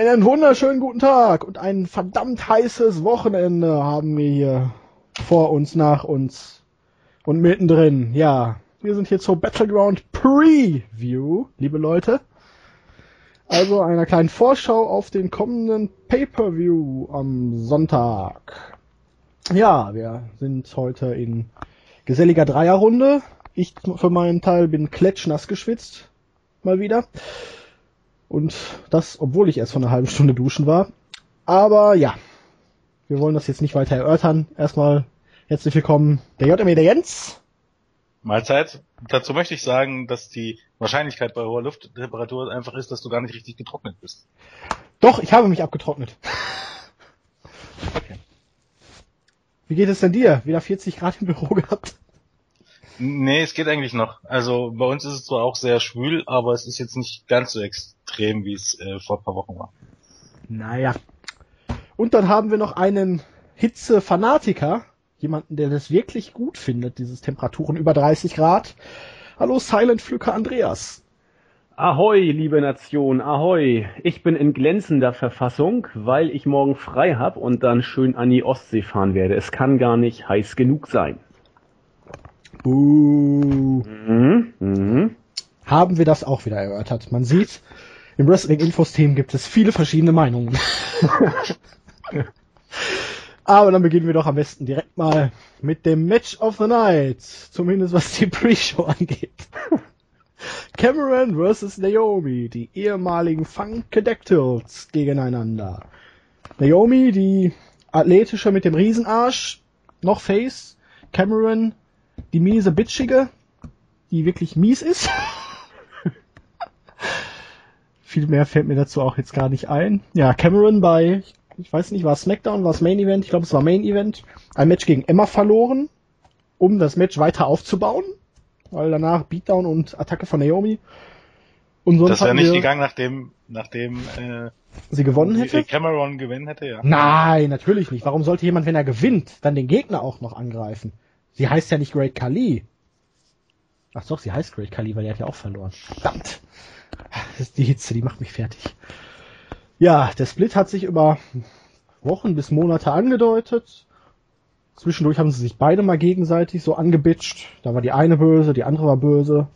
Einen wunderschönen guten Tag und ein verdammt heißes Wochenende haben wir hier vor uns, nach uns und mittendrin. Ja, wir sind hier zur Battleground Preview, liebe Leute. Also einer kleinen Vorschau auf den kommenden Pay-per-View am Sonntag. Ja, wir sind heute in geselliger Dreierrunde. Ich für meinen Teil bin klatschnass geschwitzt. Mal wieder. Und das, obwohl ich erst vor einer halben Stunde duschen war. Aber ja, wir wollen das jetzt nicht weiter erörtern. Erstmal herzlich willkommen, der JME, der Jens. Mahlzeit. Dazu möchte ich sagen, dass die Wahrscheinlichkeit bei hoher Lufttemperatur einfach ist, dass du gar nicht richtig getrocknet bist. Doch, ich habe mich abgetrocknet. Okay. Wie geht es denn dir? Wieder 40 Grad im Büro gehabt? Nee, es geht eigentlich noch. Also bei uns ist es zwar auch sehr schwül, aber es ist jetzt nicht ganz so extrem, wie es äh, vor ein paar Wochen war. Naja. Und dann haben wir noch einen Hitze-Fanatiker, jemanden, der das wirklich gut findet, dieses Temperaturen über 30 Grad. Hallo Silent Flücker Andreas. Ahoi, liebe Nation, ahoi. Ich bin in glänzender Verfassung, weil ich morgen frei hab und dann schön an die Ostsee fahren werde. Es kann gar nicht heiß genug sein. Buh. Mhm, mhm. Haben wir das auch wieder erörtert. Man sieht, im Wrestling-Infos-Team gibt es viele verschiedene Meinungen. Aber dann beginnen wir doch am besten direkt mal mit dem Match of the Night. Zumindest was die Pre-Show angeht. Cameron vs. Naomi, die ehemaligen Funkadactyls gegeneinander. Naomi, die athletische mit dem Riesenarsch, noch Face. Cameron, die miese Bitchige, die wirklich mies ist. Viel mehr fällt mir dazu auch jetzt gar nicht ein. Ja, Cameron bei, ich weiß nicht, war SmackDown, war es Main Event? Ich glaube, es war Main Event. Ein Match gegen Emma verloren, um das Match weiter aufzubauen. Weil danach Beatdown und Attacke von Naomi. Und sonst das wäre nicht gegangen, nachdem, nachdem äh, sie gewonnen hätte? Cameron gewinnen hätte, ja. Nein, natürlich nicht. Warum sollte jemand, wenn er gewinnt, dann den Gegner auch noch angreifen? Sie heißt ja nicht Great Khali. Ach doch, sie heißt Great Khali, weil er hat ja auch verloren. Verdammt. Die Hitze, die macht mich fertig. Ja, der Split hat sich über Wochen bis Monate angedeutet. Zwischendurch haben sie sich beide mal gegenseitig so angebitscht. Da war die eine böse, die andere war böse.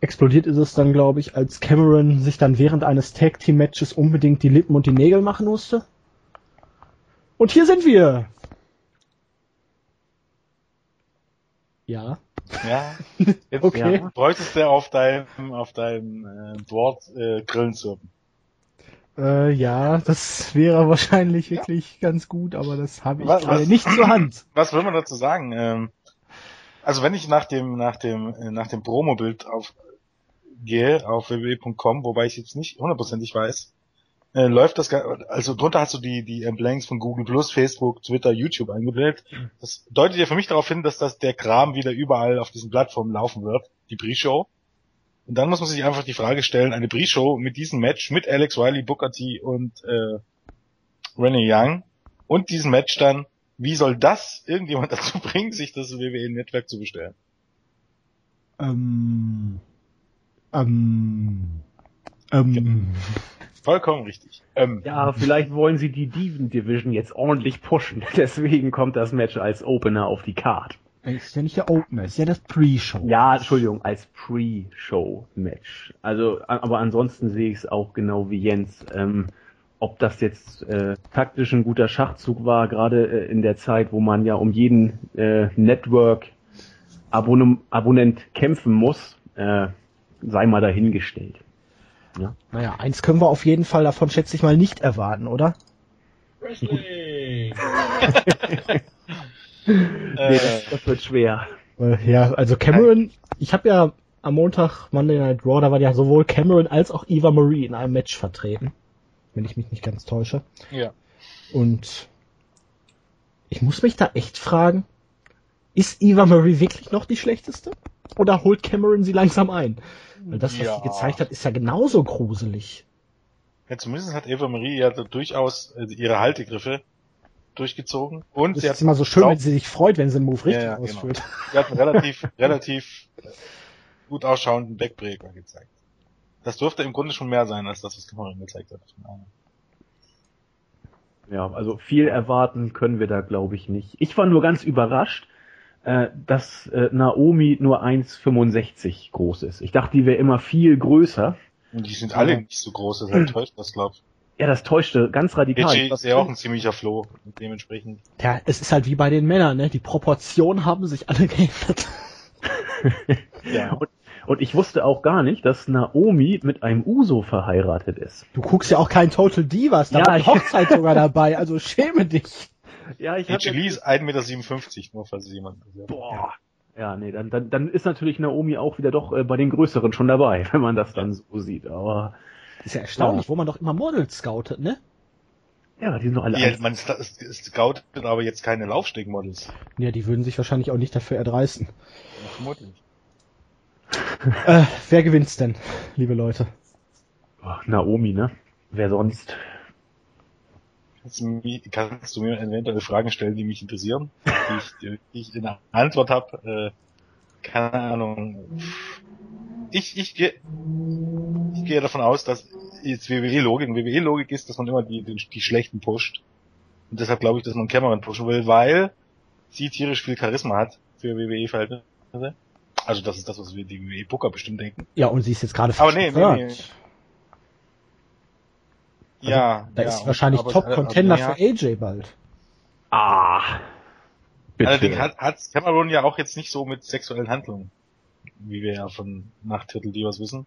Explodiert ist es dann, glaube ich, als Cameron sich dann während eines Tag Team Matches unbedingt die Lippen und die Nägel machen musste. Und hier sind wir. Ja. Ja. Jetzt okay. Ja, bräuchtest du auf deinem auf deinem äh, Board äh, Grillen zirpen. Äh, ja, das wäre wahrscheinlich wirklich ja. ganz gut, aber das habe ich was, gerade nicht zur Hand. Was will man dazu sagen? Ähm, also wenn ich nach dem nach dem äh, nach dem Promo-Bild auf gehe auf www.com, wobei ich jetzt nicht hundertprozentig weiß, äh, läuft das, also drunter hast du die, die Blanks von Google Plus, Facebook, Twitter, YouTube eingeblendet. Das deutet ja für mich darauf hin, dass das der Kram wieder überall auf diesen Plattformen laufen wird, die Pre-Show. Und dann muss man sich einfach die Frage stellen, eine Pre-Show mit diesem Match, mit Alex Riley, Booker T und äh, Renee Young und diesem Match dann, wie soll das irgendjemand dazu bringen, sich das WWE-Netzwerk zu bestellen? Ähm, ähm, ähm, Vollkommen richtig. Ähm. Ja, vielleicht wollen sie die Diven Division jetzt ordentlich pushen. Deswegen kommt das Match als Opener auf die Card. Ist ja nicht der Opener, ist ja das Pre-Show. Ja, Entschuldigung, als Pre-Show-Match. Also, aber ansonsten sehe ich es auch genau wie Jens. Ähm, ob das jetzt äh, taktisch ein guter Schachzug war, gerade äh, in der Zeit, wo man ja um jeden äh, Network-Abonnent kämpfen muss, äh, sei mal dahingestellt. Ja. Naja, eins können wir auf jeden Fall davon, schätze ich mal, nicht erwarten, oder? Wrestling! nee, das, das, wird schwer. Ja, also Cameron, ich habe ja am Montag Monday Night Raw, da war ja sowohl Cameron als auch Eva Marie in einem Match vertreten. Wenn ich mich nicht ganz täusche. Ja. Und ich muss mich da echt fragen, ist Eva Marie wirklich noch die schlechteste? Oder holt Cameron sie langsam ein? Weil das, was ja. sie gezeigt hat, ist ja genauso gruselig. Ja, zumindest hat Eva Marie ja durchaus äh, ihre Haltegriffe durchgezogen. Und das sie ist immer so schön, wenn sie sich freut, wenn sie einen Move richtig ja, ja, genau. ausführt. Genau. Sie hat einen relativ, relativ gut ausschauenden Backbreaker gezeigt. das dürfte im Grunde schon mehr sein, als das, was Cameron gezeigt hat. Ja, also viel erwarten können wir da, glaube ich, nicht. Ich war nur ganz überrascht, äh, dass äh, Naomi nur 1,65 groß ist. Ich dachte, die wäre immer viel größer. Und die sind alle nicht so groß, das halt täuscht das, glaub ich. Ja, das täuschte ganz radikal. AJ ist ja auch ein ziemlicher Floh, dementsprechend. Ja, es ist halt wie bei den Männern, ne? Die Proportionen haben sich alle geändert. ja. Und, und ich wusste auch gar nicht, dass Naomi mit einem Uso verheiratet ist. Du guckst ja auch kein Total Divas, da Ja, war Hochzeit sogar dabei, also schäme dich. Ja, ich AJ Lee ist 1,57 Meter, nur falls jemand. Boah. Ja, nee, dann, dann, dann ist natürlich Naomi auch wieder doch äh, bei den Größeren schon dabei, wenn man das dann so sieht. Aber Ist ja erstaunlich, wo man doch immer Models scoutet, ne? ja, die sind doch alle Ja, man scoutet aber jetzt keine Laufstegmodels. Ja, die würden sich wahrscheinlich auch nicht dafür erdreißen. Vermutlich. Äh, wer gewinnt's denn, liebe Leute? Ach, Naomi, ne? Wer sonst? Kannst du, mir, eventuell Fragen stellen, die mich interessieren, die ich, die ich in der Antwort habe? Äh, keine Ahnung. Ich, ich gehe ich gehe davon aus, dass jetzt WWE-Logik, WWE-Logik ist, dass man immer die, die, die Schlechten pusht. Und deshalb glaube ich, dass man Cameron pushen will, weil sie tierisch viel Charisma hat für WWE-Verhältnisse. Also das ist das, was wir die WWE-Booker bestimmt denken. Ja, und sie ist jetzt gerade Aber nee, nee, befördert. Nee. Ja, Da ja, ist wahrscheinlich Top-Contender für AJ bald. Ah. Bitte. Allerdings hat, hat Cameron ja auch jetzt nicht so mit sexuellen Handlungen, wie wir ja von nach Turtle Divas wissen.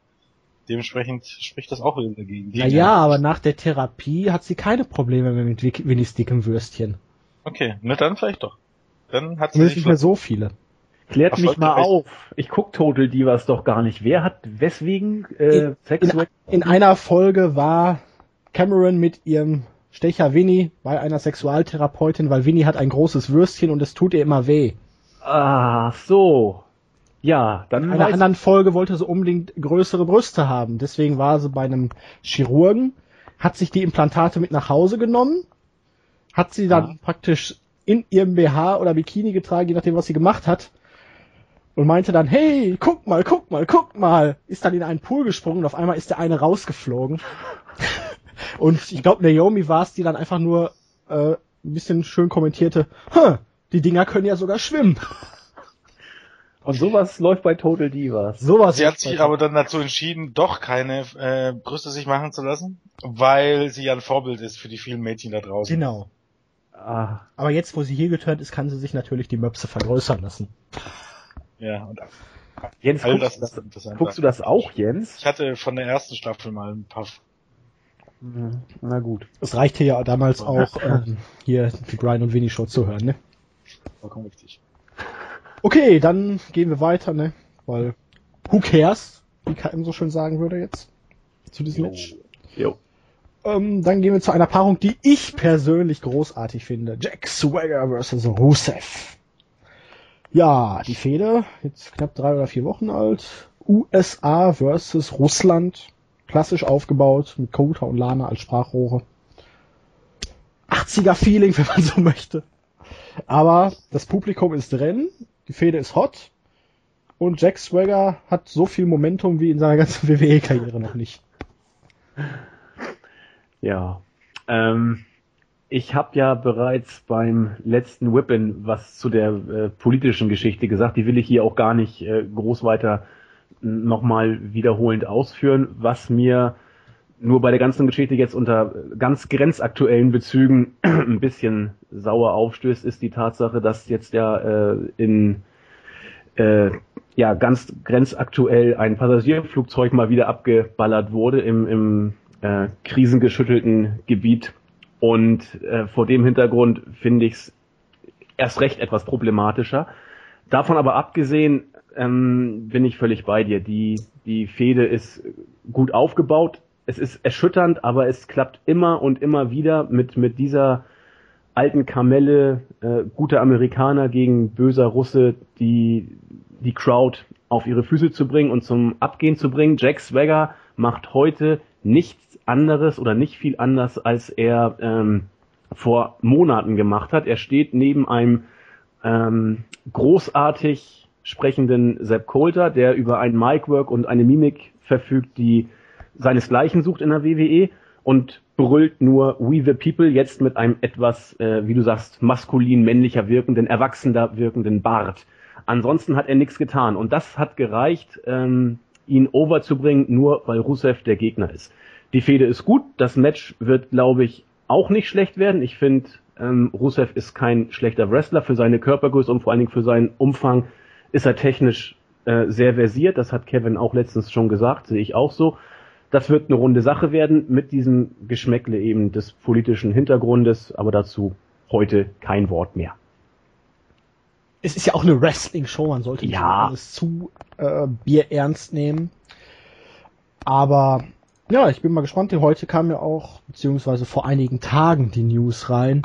Dementsprechend spricht das auch wieder dagegen. Ja, ja, aber nach der Therapie hat sie keine Probleme mehr mit Winnies dickem Würstchen. Okay, na dann vielleicht doch. Dann hat sie nicht mehr so viele. Klärt Ach, mich mal auf. Ich guck Total Divas doch gar nicht. Wer hat weswegen äh, In, sexuell... in einer Folge war Cameron mit ihrem Stecher Winnie bei einer Sexualtherapeutin, weil Winnie hat ein großes Würstchen und es tut ihr immer weh. Ah, so. Ja, dann In einer anderen Folge wollte sie unbedingt größere Brüste haben. Deswegen war sie bei einem Chirurgen, hat sich die Implantate mit nach Hause genommen, hat sie dann Ja. praktisch in ihrem BH oder Bikini getragen, je nachdem, was sie gemacht hat. Und meinte dann, hey, guck mal, guck mal, guck mal. Ist dann in einen Pool gesprungen und auf einmal ist der eine rausgeflogen. und ich glaube, Naomi war es, die dann einfach nur äh, ein bisschen schön kommentierte, "Huh, die Dinger können ja sogar schwimmen. Und sowas läuft bei Total Divas. Sowas. Sie hat sich aber dann dazu entschieden, doch keine äh, Brüste sich machen zu lassen, weil sie ja ein Vorbild ist für die vielen Mädchen da draußen. Genau. Ah, Aber jetzt, wo sie hier geturnt ist, kann sie sich natürlich die Möpse vergrößern lassen. Ja, und Jens, guckst, das du das, guckst du das auch, Jens? Ich hatte von der ersten Staffel mal ein paar Na gut. Es reichte ja damals auch, ähm, hier die Brian und Winnie Show zu hören, ne? vollkommen richtig. Okay, dann gehen wir weiter, ne? Weil, who cares? Wie KM so schön sagen würde jetzt. Zu diesem Match. Jo. Ähm, dann gehen wir zu einer Paarung, die ich persönlich großartig finde. Jack Swagger versus Rusev. Ja, die Fehde, jetzt knapp drei oder vier Wochen alt. USA versus Russland. Klassisch aufgebaut, mit Kota und Lana als Sprachrohre. 80er Feeling, wenn man so möchte. Aber das Publikum ist drin, die Fehde ist hot. Und Jack Swagger hat so viel Momentum wie in seiner ganzen WWE-Karriere noch nicht. Ja. Ähm, ich habe ja bereits beim letzten Whippin was zu der äh, politischen Geschichte gesagt. Die will ich hier auch gar nicht äh, groß weiter nochmal wiederholend ausführen. Was mir nur bei der ganzen Geschichte jetzt unter ganz grenzaktuellen Bezügen ein bisschen sauer aufstößt, ist die Tatsache, dass jetzt ja äh, in äh, ja ganz grenzaktuell ein Passagierflugzeug mal wieder abgeballert wurde im, im äh, krisengeschüttelten Gebiet. Und äh, vor dem Hintergrund finde ich es erst recht etwas problematischer. Davon aber abgesehen ähm, bin ich völlig bei dir. Die, die Fehde ist gut aufgebaut. Es ist erschütternd, aber es klappt immer und immer wieder mit, mit dieser alten Kamelle, äh, guter Amerikaner gegen böser Russe, die, die Crowd auf ihre Füße zu bringen und zum Abgehen zu bringen. Jack Swagger macht heute nichts anderes oder nicht viel anders, als er ähm, vor Monaten gemacht hat. Er steht neben einem ähm, großartig sprechenden Sepp Coulter, der über ein Micwork und eine Mimik verfügt, die seinesgleichen sucht in der WWE und brüllt nur We the People jetzt mit einem etwas, äh, wie du sagst, maskulin männlicher wirkenden, erwachsener wirkenden Bart. Ansonsten hat er nichts getan und das hat gereicht, ähm, ihn overzubringen, nur weil Rusev der Gegner ist. Die Fehde ist gut, das Match wird, glaube ich, auch nicht schlecht werden. Ich finde, ähm, Rusev ist kein schlechter Wrestler für seine Körpergröße und vor allen Dingen für seinen Umfang ist er technisch äh, sehr versiert. Das hat Kevin auch letztens schon gesagt, sehe ich auch so. Das wird eine runde Sache werden mit diesem Geschmäckle eben des politischen Hintergrundes, aber dazu heute kein Wort mehr. Es ist ja auch eine Wrestling-Show, man sollte nicht Ja. alles zu äh, bierernst nehmen. Aber ja, ich bin mal gespannt. Heute kam ja auch, beziehungsweise vor einigen Tagen die News rein,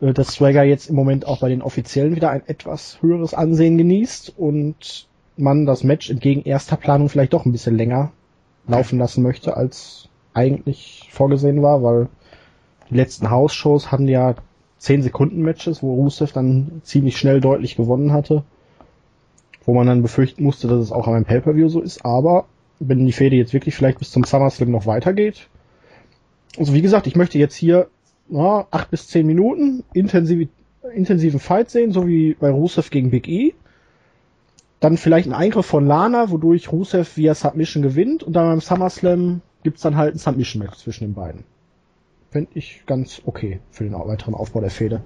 äh, dass Swagger jetzt im Moment auch bei den Offiziellen wieder ein etwas höheres Ansehen genießt und man das Match entgegen erster Planung vielleicht doch ein bisschen länger laufen lassen möchte, als eigentlich vorgesehen war, weil die letzten House-Shows hatten ja 10 Sekunden Matches, wo Rusev dann ziemlich schnell deutlich gewonnen hatte, wo man dann befürchten musste, dass es auch an einem Pay-Per-View so ist, aber wenn die Fehde jetzt wirklich vielleicht bis zum SummerSlam noch weitergeht, also wie gesagt, ich möchte jetzt hier na, 8 bis 10 Minuten intensiv, intensiven Fight sehen, so wie bei Rusev gegen Big E. Dann vielleicht ein Eingriff von Lana, wodurch Rusev via Submission gewinnt und dann beim SummerSlam gibt's dann halt ein Submission-Match zwischen den beiden. Fände ich ganz okay für den weiteren Aufbau der Fehde.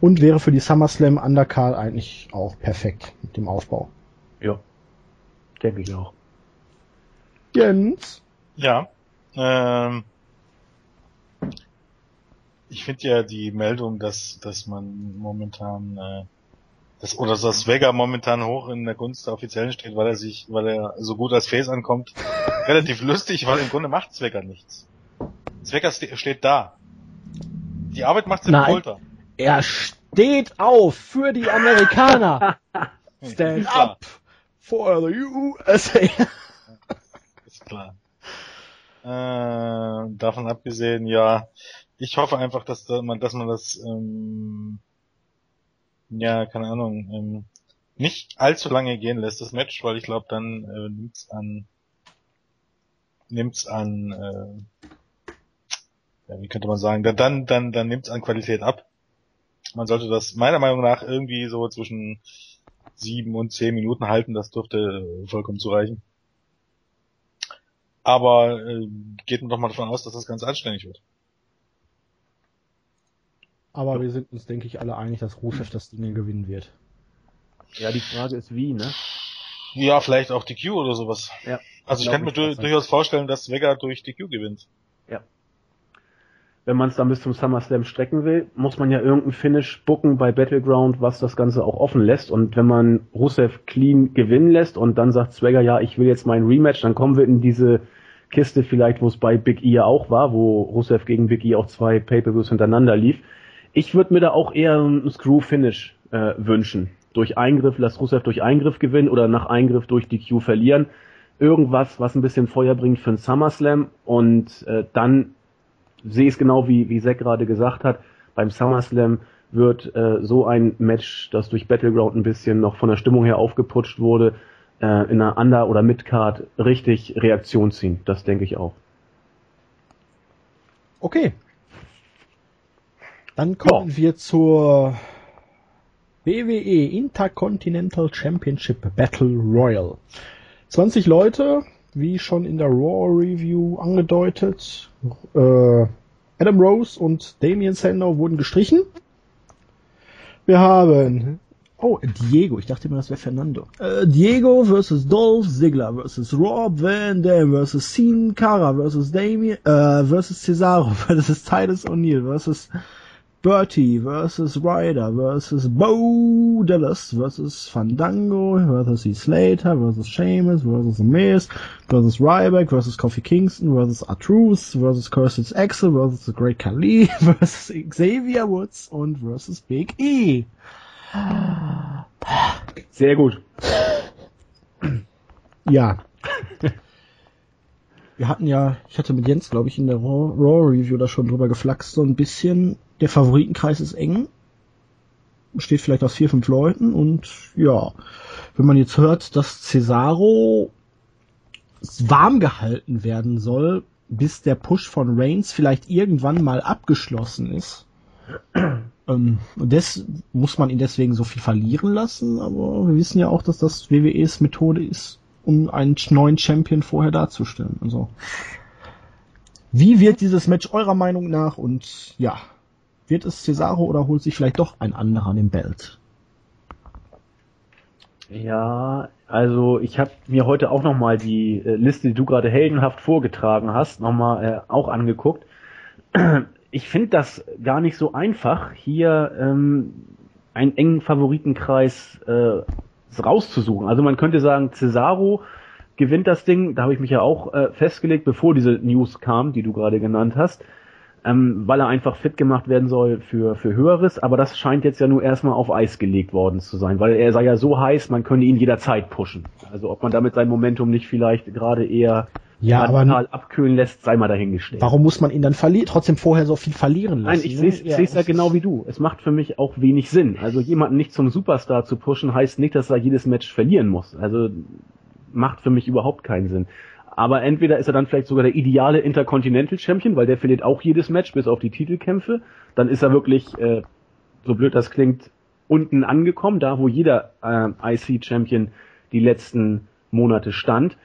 Und wäre für die SummerSlam Undercard eigentlich auch perfekt mit dem Aufbau. Ja, denke ich auch. Jens? Ja. Ähm, ich finde ja die Meldung, dass, dass man momentan, äh, dass, oder dass Vega momentan hoch in der Gunst der Offiziellen steht, weil er sich, weil er so gut als Face ankommt, relativ lustig, weil im Grunde macht Zwecker nichts. Zwecker ste steht da. Die Arbeit macht Nein. Polter. Er steht auf für die Amerikaner. Stand up for the USA. Ist klar. Äh, davon abgesehen, ja, ich hoffe einfach, dass da man, dass man das, ähm, ja, keine Ahnung, ähm, nicht allzu lange gehen lässt, das Match, weil ich glaube, dann äh, nimmt's an, nimmt's an, äh, ja, wie könnte man sagen, dann, dann, dann, dann nimmt's an Qualität ab. Man sollte das meiner Meinung nach irgendwie so zwischen sieben und zehn Minuten halten, das dürfte äh, vollkommen zureichen. Aber äh, geht man doch mal davon aus, dass das ganz anständig wird. Aber wir sind uns, denke ich, alle einig, dass Rusev das Ding gewinnen wird. Ja, die Frage ist wie, ne? Ja, vielleicht auch DQ oder sowas. Ja. Also ich kann mir du durchaus vorstellen, dass Vega durch DQ gewinnt. Wenn man es dann bis zum SummerSlam strecken will, muss man ja irgendein Finish booken bei Battleground, was das Ganze auch offen lässt. Und wenn man Rusev clean gewinnen lässt und dann sagt Swagger, ja, ich will jetzt mein Rematch, dann kommen wir in diese Kiste vielleicht, wo es bei Big E ja auch war, wo Rusev gegen Big E auch zwei Pay-Per-Views hintereinander lief. Ich würde mir da auch eher ein Screw-Finish äh, wünschen. Durch Eingriff, lass Rusev durch Eingriff gewinnen oder nach Eingriff durch DQ verlieren. Irgendwas, was ein bisschen Feuer bringt für einen SummerSlam und äh, dann sehe ich es genau wie, wie Zack gerade gesagt hat, beim SummerSlam wird äh, so ein Match, das durch Battleground ein bisschen noch von der Stimmung her aufgeputscht wurde, äh, in einer Under- oder Midcard richtig Reaktion ziehen. Das denke ich auch. Okay. Dann kommen wir zur WWE Intercontinental Championship Battle Royal. 20 Leute, wie schon in der Raw Review angedeutet. Äh, Adam Rose und Damian Sandow wurden gestrichen. Wir haben Oh, Diego. Ich dachte immer, das wäre Fernando. Äh, Diego versus Dolph Ziggler versus Rob Van Dam versus Sin Cara versus Damien, äh, versus Cesaro versus Titus O'Neil versus Bertie versus Ryder versus Bo Dallas versus Fandango versus Heath Slater versus Sheamus versus Miz versus Ryback versus Kofi Kingston versus Artruth versus Curtis Axel versus The Great Khali versus Xavier Woods und versus Big E. Sehr gut. Ja. Wir hatten ja, ich hatte mit Jens, glaube ich, in der Raw, Raw Review da schon drüber geflaxt, so ein bisschen. Der Favoritenkreis ist eng. Besteht vielleicht aus vier, fünf Leuten und ja, wenn man jetzt hört, dass Cesaro warm gehalten werden soll, bis der Push von Reigns vielleicht irgendwann mal abgeschlossen ist. ähm, das muss man ihn deswegen so viel verlieren lassen, aber wir wissen ja auch, dass das WWEs Methode ist, um einen neuen Champion vorher darzustellen. Also, wie wird dieses Match eurer Meinung nach und ja, wird es Cesaro oder holt sich vielleicht doch ein anderer den Belt? Ja, also ich habe mir heute auch nochmal die äh, Liste, die du gerade heldenhaft vorgetragen hast, nochmal äh, auch angeguckt. Ich finde das gar nicht so einfach, hier ähm, einen engen Favoritenkreis äh, rauszusuchen. Also man könnte sagen, Cesaro gewinnt das Ding, da habe ich mich ja auch äh, festgelegt, bevor diese News kam, die du gerade genannt hast ähm, weil er einfach fit gemacht werden soll für, für Höheres, aber das scheint jetzt ja nur erstmal auf Eis gelegt worden zu sein, weil er sei ja so heiß, man könne ihn jederzeit pushen. Also ob man damit sein Momentum nicht vielleicht gerade eher ja, aber abkühlen lässt, sei mal dahingestellt. Warum muss man ihn dann verlieren, trotzdem vorher so viel verlieren lassen? Nein, ich sehe es ja, ja genau wie du. Es macht für mich auch wenig Sinn. Also jemanden nicht zum Superstar zu pushen, heißt nicht, dass er jedes Match verlieren muss. Also macht für mich überhaupt keinen Sinn. Aber entweder ist er dann vielleicht sogar der ideale Intercontinental Champion, weil der verliert auch jedes Match bis auf die Titelkämpfe. Dann ist er wirklich, äh, so blöd das klingt, unten angekommen, da wo jeder äh, IC Champion die letzten Monate stand.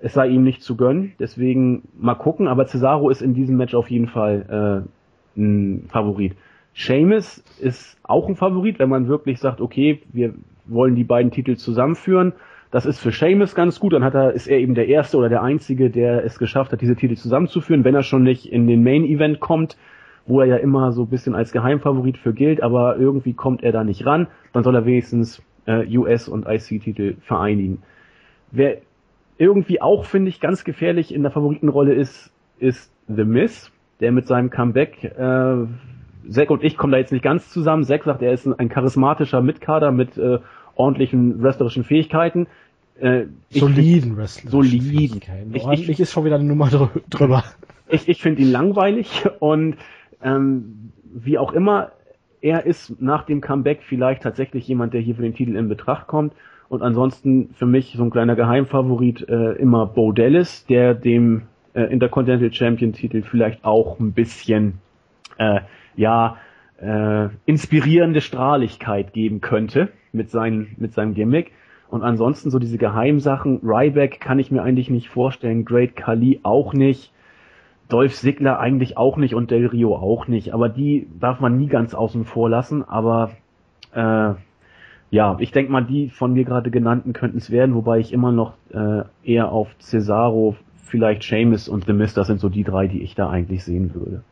Es sei ihm nicht zu gönnen, deswegen mal gucken. Aber Cesaro ist in diesem Match auf jeden Fall äh, ein Favorit. Seamus ist auch ein Favorit, wenn man wirklich sagt, okay, wir wollen die beiden Titel zusammenführen das ist für Seamus ganz gut. Dann hat er, ist er eben der Erste oder der Einzige, der es geschafft hat, diese Titel zusammenzuführen, wenn er schon nicht in den Main Event kommt, wo er ja immer so ein bisschen als Geheimfavorit für gilt, aber irgendwie kommt er da nicht ran. Dann soll er wenigstens äh, US- und IC-Titel vereinigen. Wer irgendwie auch, finde ich, ganz gefährlich in der Favoritenrolle ist, ist The Miz, der mit seinem Comeback, äh, Zack und ich kommen da jetzt nicht ganz zusammen. Zack sagt, er ist ein, ein charismatischer Mitkader mit äh, ordentlichen wrestlerischen Fähigkeiten. Äh, soliden wrestlerischen soliden. Ich, Ordentlich ich, ist schon wieder eine Nummer drüber. Ich, ich finde ihn langweilig und ähm, wie auch immer, er ist nach dem Comeback vielleicht tatsächlich jemand, der hier für den Titel in Betracht kommt. Und ansonsten für mich so ein kleiner Geheimfavorit äh, immer Bo Dallas, der dem äh, Intercontinental Champion Titel vielleicht auch ein bisschen äh, ja äh, inspirierende Strahligkeit geben könnte mit, seinen, mit seinem Gimmick. Und ansonsten so diese Geheimsachen, Ryback kann ich mir eigentlich nicht vorstellen, Great Kali auch nicht, Dolph Ziggler eigentlich auch nicht und Del Rio auch nicht. Aber die darf man nie ganz außen vor lassen. Aber äh, ja, ich denke mal, die von mir gerade genannten könnten es werden, wobei ich immer noch äh, eher auf Cesaro, vielleicht Seamus und The Mist, das sind so die drei, die ich da eigentlich sehen würde.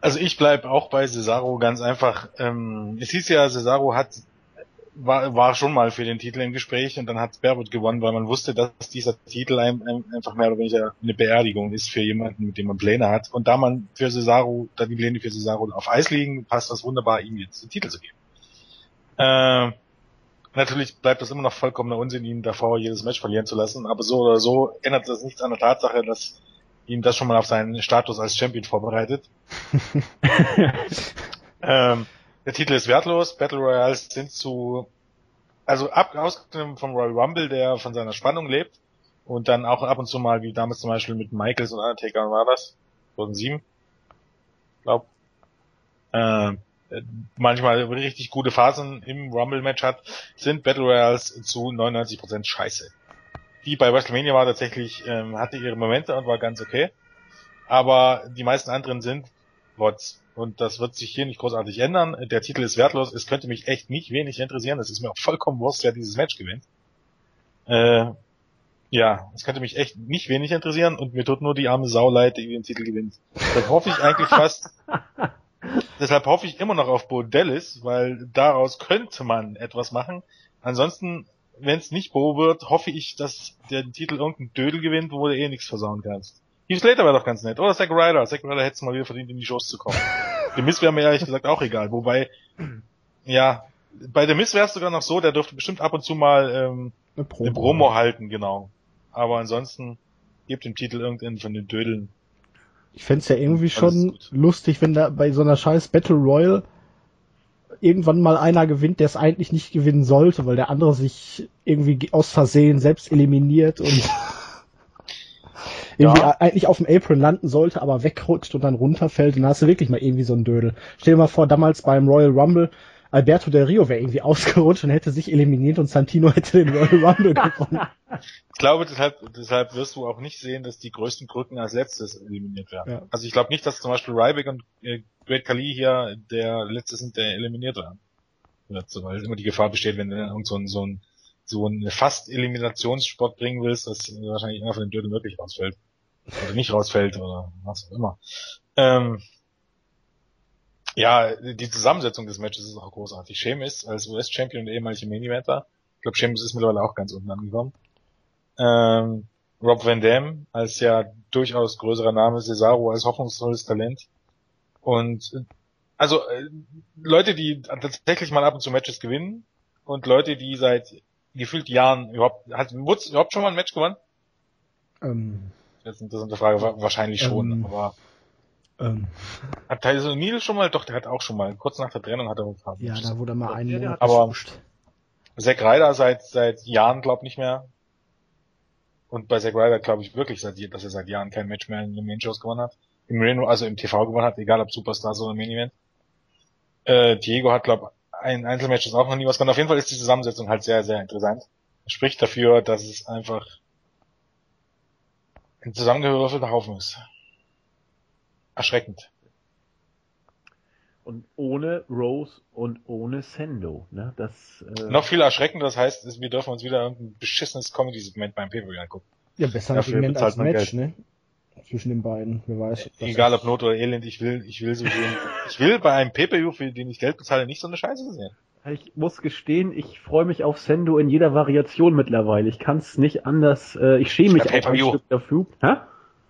Also ich bleib auch bei Cesaro ganz einfach. Ähm, es hieß ja, Cesaro hat war, war schon mal für den Titel im Gespräch und dann hat Barewood gewonnen, weil man wusste, dass dieser Titel ein, ein, einfach mehr oder weniger eine Beerdigung ist für jemanden, mit dem man Pläne hat. Und da man für Cesaro, da die Pläne für Cesaro auf Eis liegen, passt das wunderbar, ihm jetzt den Titel zu geben. Äh, natürlich bleibt das immer noch vollkommener Unsinn, ihn davor jedes Match verlieren zu lassen, aber so oder so ändert das nichts an der Tatsache, dass ihm das schon mal auf seinen Status als Champion vorbereitet. ähm, der Titel ist wertlos. Battle Royals sind zu, also ab, ausgenommen vom Royal Rumble, der von seiner Spannung lebt und dann auch ab und zu mal, wie damals zum Beispiel mit Michaels und Undertaker war das, 2007, glaub, äh, manchmal richtig gute Phasen im Rumble-Match hat, sind Battle Royals zu 99% scheiße die bei WrestleMania war tatsächlich, ähm, hatte ihre Momente und war ganz okay. Aber die meisten anderen sind Bots. Und das wird sich hier nicht großartig ändern. Der Titel ist wertlos. Es könnte mich echt nicht wenig interessieren. Es ist mir auch vollkommen wurscht, wer dieses Match gewinnt. Äh, ja, es könnte mich echt nicht wenig interessieren und mir tut nur die arme Sau leid, die den Titel gewinnt. Deshalb hoffe ich eigentlich fast, deshalb hoffe ich immer noch auf Bo Dallas, weil daraus könnte man etwas machen. Ansonsten wenn es nicht Bo wird, hoffe ich, dass der Titel irgendein Dödel gewinnt, wo du eh nichts versauen kannst. Heath Slater wäre doch ganz nett. Oder Zack Ryder. Zack Ryder hätte es mal wieder verdient, in die Shows zu kommen. Dem Miss wäre mir ehrlich gesagt auch egal. Wobei, ja, bei dem Miss wäre es sogar noch so, der dürfte bestimmt ab und zu mal ähm, eine, Promo. eine Promo halten, genau. Aber ansonsten gebt dem Titel irgendeinen von den Dödeln. Ich fände ja irgendwie schon lustig, wenn da bei so einer scheiß Battle Royal irgendwann mal einer gewinnt, der es eigentlich nicht gewinnen sollte, weil der andere sich irgendwie aus Versehen selbst eliminiert und irgendwie Ja. eigentlich auf dem Apron landen sollte, aber wegrutscht und dann runterfällt. Und dann hast du wirklich mal irgendwie so einen Dödel. Stell dir mal vor, damals beim Royal Rumble, Alberto Del Rio wäre irgendwie ausgerutscht und hätte sich eliminiert und Santino hätte den Royal Rumble gewonnen. Ich glaube, deshalb, deshalb wirst du auch nicht sehen, dass die größten Krücken als letztes eliminiert werden. Ja. Also ich glaube nicht, dass zum Beispiel Ryback und äh, Great Khali hier der letzte sind, der eliminiert werden. Wird Weil immer die Gefahr besteht, wenn irgend so ein, so ein, so ein fast Eliminationssport bringen willst, dass wahrscheinlich einer von den Dödeln wirklich rausfällt. Oder nicht rausfällt oder was auch immer. Ähm, ja, die Zusammensetzung des Matches ist auch großartig. Sheamus als US-Champion und ehemaliger Main-Eventer. Ich glaube, Sheamus ist mittlerweile auch ganz unten angekommen. Ähm, Rob Van Dam als ja durchaus größerer Name, Cesaro als hoffnungsvolles Talent. Und äh, also äh, Leute, die tatsächlich mal ab und zu Matches gewinnen und Leute, die seit gefühlt Jahren überhaupt hat Woods überhaupt schon mal ein Match gewonnen? ähm, Das ist eine interessante Frage, Wa- wahrscheinlich schon, Ähm. aber ähm, hat Tyson O'Neill schon mal? Doch, der hat auch schon mal, kurz nach der Trennung hat er ein paar ja, da wurde mal einen Monat hat- Aber- gepusht. Zack Ryder seit seit Jahren glaub nicht mehr. Und bei Zack Ryder glaube ich wirklich, seit, dass er seit Jahren kein Match mehr in den Main Shows gewonnen hat. Im Reno, also im TV gewonnen hat, egal ob Superstars oder Main Event. Äh, Diego hat glaub ein Einzelmatch ist auch noch nie was gewonnen. Auf jeden Fall ist die Zusammensetzung halt sehr, sehr interessant. Spricht dafür, dass es einfach ein zusammengewürfelter Haufen ist. Erschreckend. Und ohne Rose und ohne Sendo. Ne? Das, äh, Noch viel erschreckender, das heißt, wir dürfen uns wieder irgendein beschissenes Comedy-Segment beim Pay-Per-View angucken. Ja, besser Dafür Segment als Match, Geld. ne? Zwischen den beiden. Wer weiß. Egal ob Not oder Elend, ich will, ich will so sehen. Ich will bei einem Pay-Per-View, für den ich Geld bezahle, nicht so eine Scheiße sehen. Ich muss gestehen, ich freue mich auf Sendo in jeder Variation mittlerweile. Ich kann es nicht anders. Äh, ich schäme mich auch ein. Stück dafür. Hä?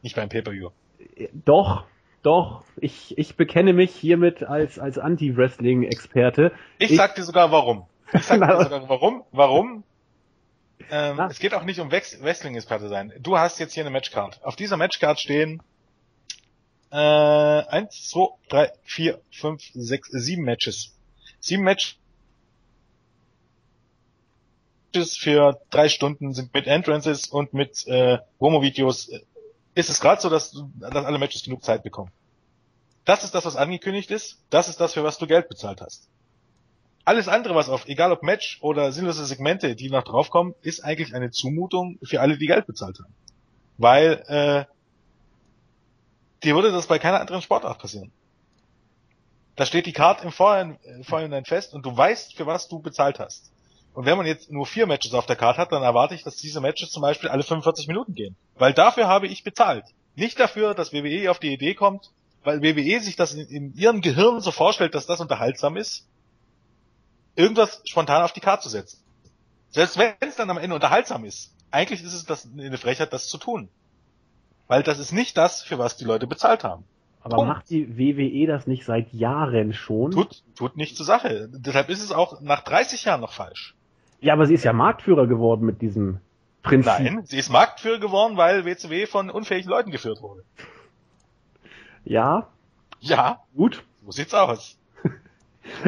Nicht beim Pay-Per-View. Äh, Doch, doch. Ich, ich bekenne mich hiermit als, als Anti-Wrestling-Experte. Ich, Ich- sag dir sogar warum. Ich sag dir sogar warum. Warum? Ähm. Es geht auch nicht um Wex- Wrestling-Experte sein. Du hast jetzt hier eine Matchcard. Auf dieser Matchcard stehen äh, eins, zwei, drei, vier, fünf, sechs, sieben Matches. Sieben Matches für drei Stunden sind mit Entrances und mit äh, Promo-Videos. äh, Ist es gerade so, dass, dass alle Matches genug Zeit bekommen? Das ist das, was angekündigt ist. Das ist das, für was du Geld bezahlt hast. Alles andere, was auf, egal ob Match oder sinnlose Segmente, die noch draufkommen, ist eigentlich eine Zumutung für alle, die Geld bezahlt haben. Weil äh, dir würde das bei keiner anderen Sportart passieren. Da steht die Card im Vorhinein, äh, Vorhinein fest und du weißt, für was du bezahlt hast. Und wenn man jetzt nur vier Matches auf der Card hat, dann erwarte ich, dass diese Matches zum Beispiel alle 45 Minuten gehen. Weil dafür habe ich bezahlt. Nicht dafür, dass WWE auf die Idee kommt, weil WWE sich das in, in ihrem Gehirn so vorstellt, dass das unterhaltsam ist, irgendwas spontan auf die Karte zu setzen. Selbst wenn es dann am Ende unterhaltsam ist, eigentlich ist es das eine Frechheit, das zu tun. Weil das ist nicht das, für was die Leute bezahlt haben. Aber Punkt. macht die WWE das nicht seit Jahren schon? Tut, tut nicht zur Sache. Deshalb ist es auch nach 30 Jahren noch falsch. Ja, aber sie ist ja Marktführer geworden mit diesem Prinzip. Nein, sie ist Marktführer geworden, weil WCW von unfähigen Leuten geführt wurde. Ja, Ja, gut. so sieht's aus.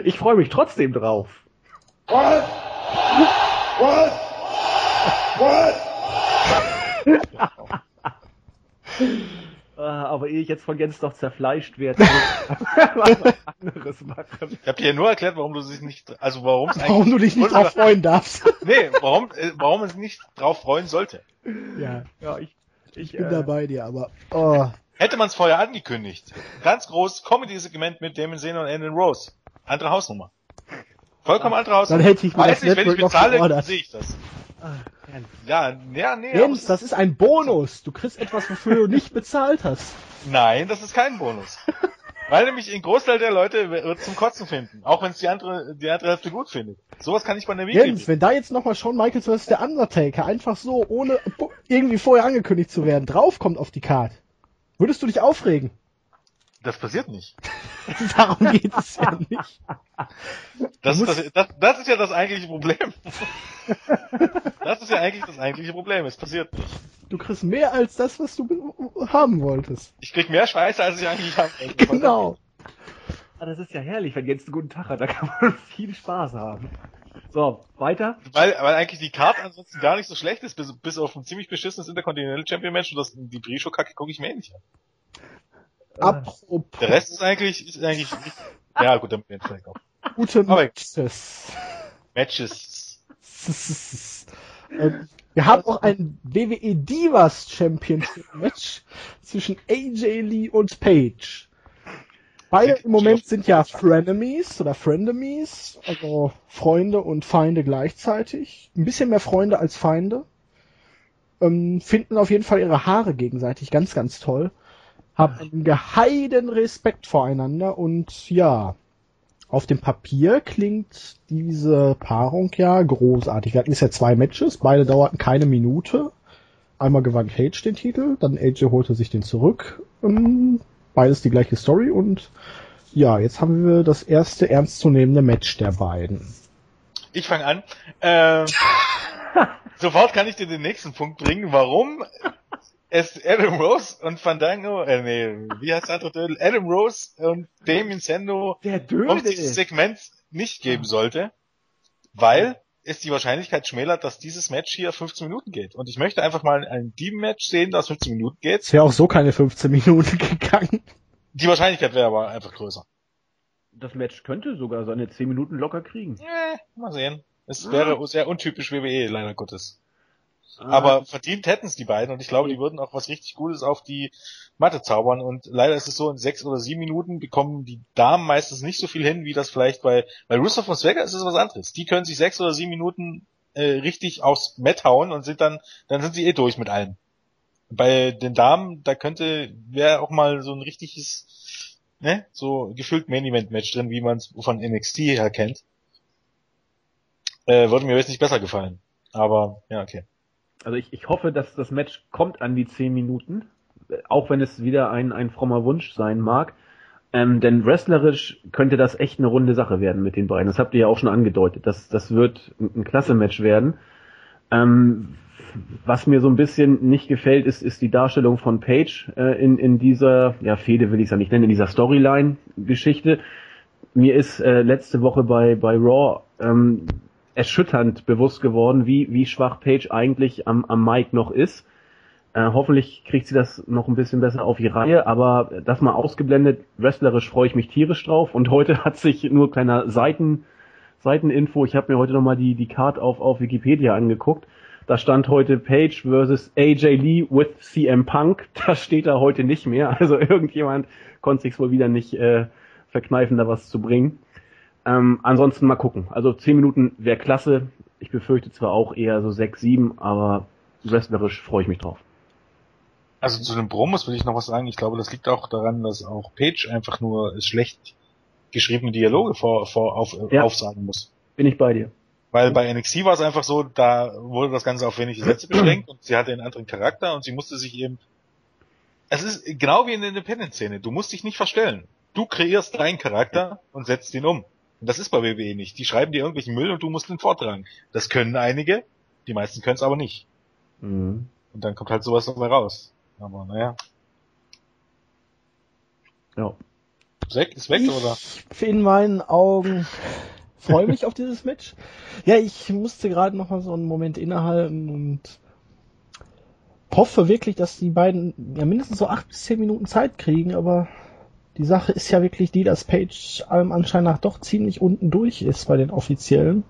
Ich freue mich trotzdem drauf. What? What? What? Ah, aber ehe ich jetzt von Jens doch zerfleischt werde, was anderes machen. Ich habe dir ja nur erklärt, warum du sich nicht, also warum es Warum du dich nicht drauf freuen darfst. Nee, warum, äh, warum es nicht drauf freuen sollte. ja, Ja, ich, ich, ich bin äh, dabei dir, aber oh, Hätte man es vorher angekündigt. Ganz groß Comedy-Segment mit Damon Zeno und Andrew Rose. Andere Hausnummer. Vollkommen andere Hausnummer. dann hätte ich mir Weiß das nicht, wenn ich bezahle, sehe ich das. Ah. Ja, ja, nee. Jens, das ist ein Bonus. Du kriegst etwas, wofür du nicht bezahlt hast. Nein, das ist kein Bonus. Weil nämlich ein Großteil der Leute wird zum Kotzen finden. Auch wenn es die andere, die andere Hälfte gut findet. Sowas kann ich bei einer Weekly Jens, wenn da jetzt nochmal Shawn Michaels vs. der Undertaker einfach so, ohne irgendwie vorher angekündigt zu werden, draufkommt auf die Card, würdest du dich aufregen? Das passiert nicht. Darum geht es ja nicht. Das, ist das, das, das ist ja das eigentliche Problem. Das ist ja eigentlich das eigentliche Problem. Es passiert nicht. Du kriegst mehr als das, was du be- haben wolltest. Ich krieg mehr Scheiße, als ich eigentlich habe. Genau. Ah, das ist ja herrlich, wenn Jens einen guten Tag hat, da kann man viel Spaß haben. So, weiter. Weil, weil eigentlich die Karte ansonsten gar nicht so schlecht ist, bis, bis auf ein ziemlich beschissenes Intercontinental Champion Match und das, die Pre-Show-Kacke gucke ich mir eh nicht an. Apropos Der Rest ist eigentlich, ist eigentlich, ja gut, dann bin ich vielleicht auch. gute Matches. Matches. Ähm, Wir haben auch ein WWE Divas Championship Match zwischen AJ Lee und Paige. Beide im Moment sind ja Frenemies oder Friendemies, also Freunde und Feinde gleichzeitig. Ein bisschen mehr Freunde als Feinde. Ähm, finden auf jeden Fall ihre Haare gegenseitig ganz, ganz toll. Haben einen geheiden Respekt voreinander und ja, auf dem Papier klingt diese Paarung ja großartig. Wir hatten bisher zwei Matches, beide dauerten keine Minute. Einmal gewann Cage den Titel, dann AJ holte sich den zurück. Ähm, Beides die gleiche Story und ja, jetzt haben wir das erste ernstzunehmende Match der beiden. Ich fange an. Ähm, sofort kann ich dir den nächsten Punkt bringen, warum es Adam Rose und Fandango, äh, nee, wie heißt der andere Dödel? Adam Rose und Damien Sando Der auf dieses Segment nicht geben sollte, weil es die Wahrscheinlichkeit schmälert, dass dieses Match hier 15 Minuten geht. Und ich möchte einfach mal ein Team-Match sehen, das 15 Minuten geht. Es wäre auch so keine 15 Minuten gegangen. Die Wahrscheinlichkeit wäre aber einfach größer. Das Match könnte sogar seine 10 Minuten locker kriegen. Äh, mal sehen. Es wäre sehr untypisch WWE, leider Gottes. Ah, Aber verdient hätten es die beiden und ich glaube, die würden auch was richtig Gutes auf die Matte zaubern. Und leider ist es so, in sechs oder sieben Minuten bekommen die Damen meistens nicht so viel hin, wie das vielleicht bei, bei Russo von Swagger ist es was anderes. Die können sich sechs oder sieben Minuten äh, richtig aufs Mat hauen und sind dann, dann sind sie eh durch mit allem. Bei den Damen, da könnte, wäre auch mal so ein richtiges, ne, so gefühlt Main Event Match drin, wie man es von NXT her kennt. Äh, würde mir jetzt nicht besser gefallen. Aber, ja, okay. Also ich, ich hoffe, dass das Match kommt an die 10 Minuten, auch wenn es wieder ein, ein frommer Wunsch sein mag. Ähm, denn wrestlerisch könnte das echt eine runde Sache werden mit den beiden. Das habt ihr ja auch schon angedeutet. Das, das wird ein, ein klasse Match werden. Ähm, was mir so ein bisschen nicht gefällt, ist, ist die Darstellung von Paige äh, in, in dieser, ja, Fehde will ich es ja nicht nennen, in dieser Storyline-Geschichte. Mir ist äh, letzte Woche bei, bei Raw ähm, erschütternd bewusst geworden, wie, wie schwach Paige eigentlich am, am Mic noch ist. Äh, hoffentlich kriegt sie das noch ein bisschen besser auf die Reihe, aber das mal ausgeblendet, wrestlerisch freue ich mich tierisch drauf und heute hat sich nur kleiner Seiten, Seiteninfo, ich habe mir heute nochmal die, die Card auf, auf Wikipedia angeguckt. Da stand heute Page versus AJ Lee with CM Punk. Das steht da heute nicht mehr. Also irgendjemand konnte sich wohl wieder nicht äh, verkneifen, da was zu bringen. Ähm, ansonsten mal gucken. Also 10 Minuten wäre klasse. Ich befürchte zwar auch eher so 6, 7, aber wrestlerisch freue ich mich drauf. Also zu den Promos will ich noch was sagen. Ich glaube, das liegt auch daran, dass auch Page einfach nur schlecht geschriebene Dialoge vor, vor auf, Ja. aufsagen muss. Bin ich bei dir. Weil bei NXT war es einfach so, da wurde das Ganze auf wenige Sätze beschränkt und sie hatte einen anderen Charakter und sie musste sich eben. Es ist genau wie in der Independent-Szene. Du musst dich nicht verstellen. Du kreierst deinen Charakter und setzt ihn um. Und das ist bei WWE nicht. Die schreiben dir irgendwelchen Müll und du musst ihn vortragen. Das können einige, die meisten können es aber nicht. Mhm. Und dann kommt halt sowas dabei raus. Aber naja. Ja. Ist weg, ist weg, oder? Ich in meinen Augen freue mich auf dieses Match. Ja, ich musste gerade noch mal so einen Moment innehalten und hoffe wirklich, dass die beiden ja mindestens so acht bis zehn Minuten Zeit kriegen, aber die Sache ist ja wirklich die, dass Page allem Anschein nach doch ziemlich unten durch ist bei den Offiziellen.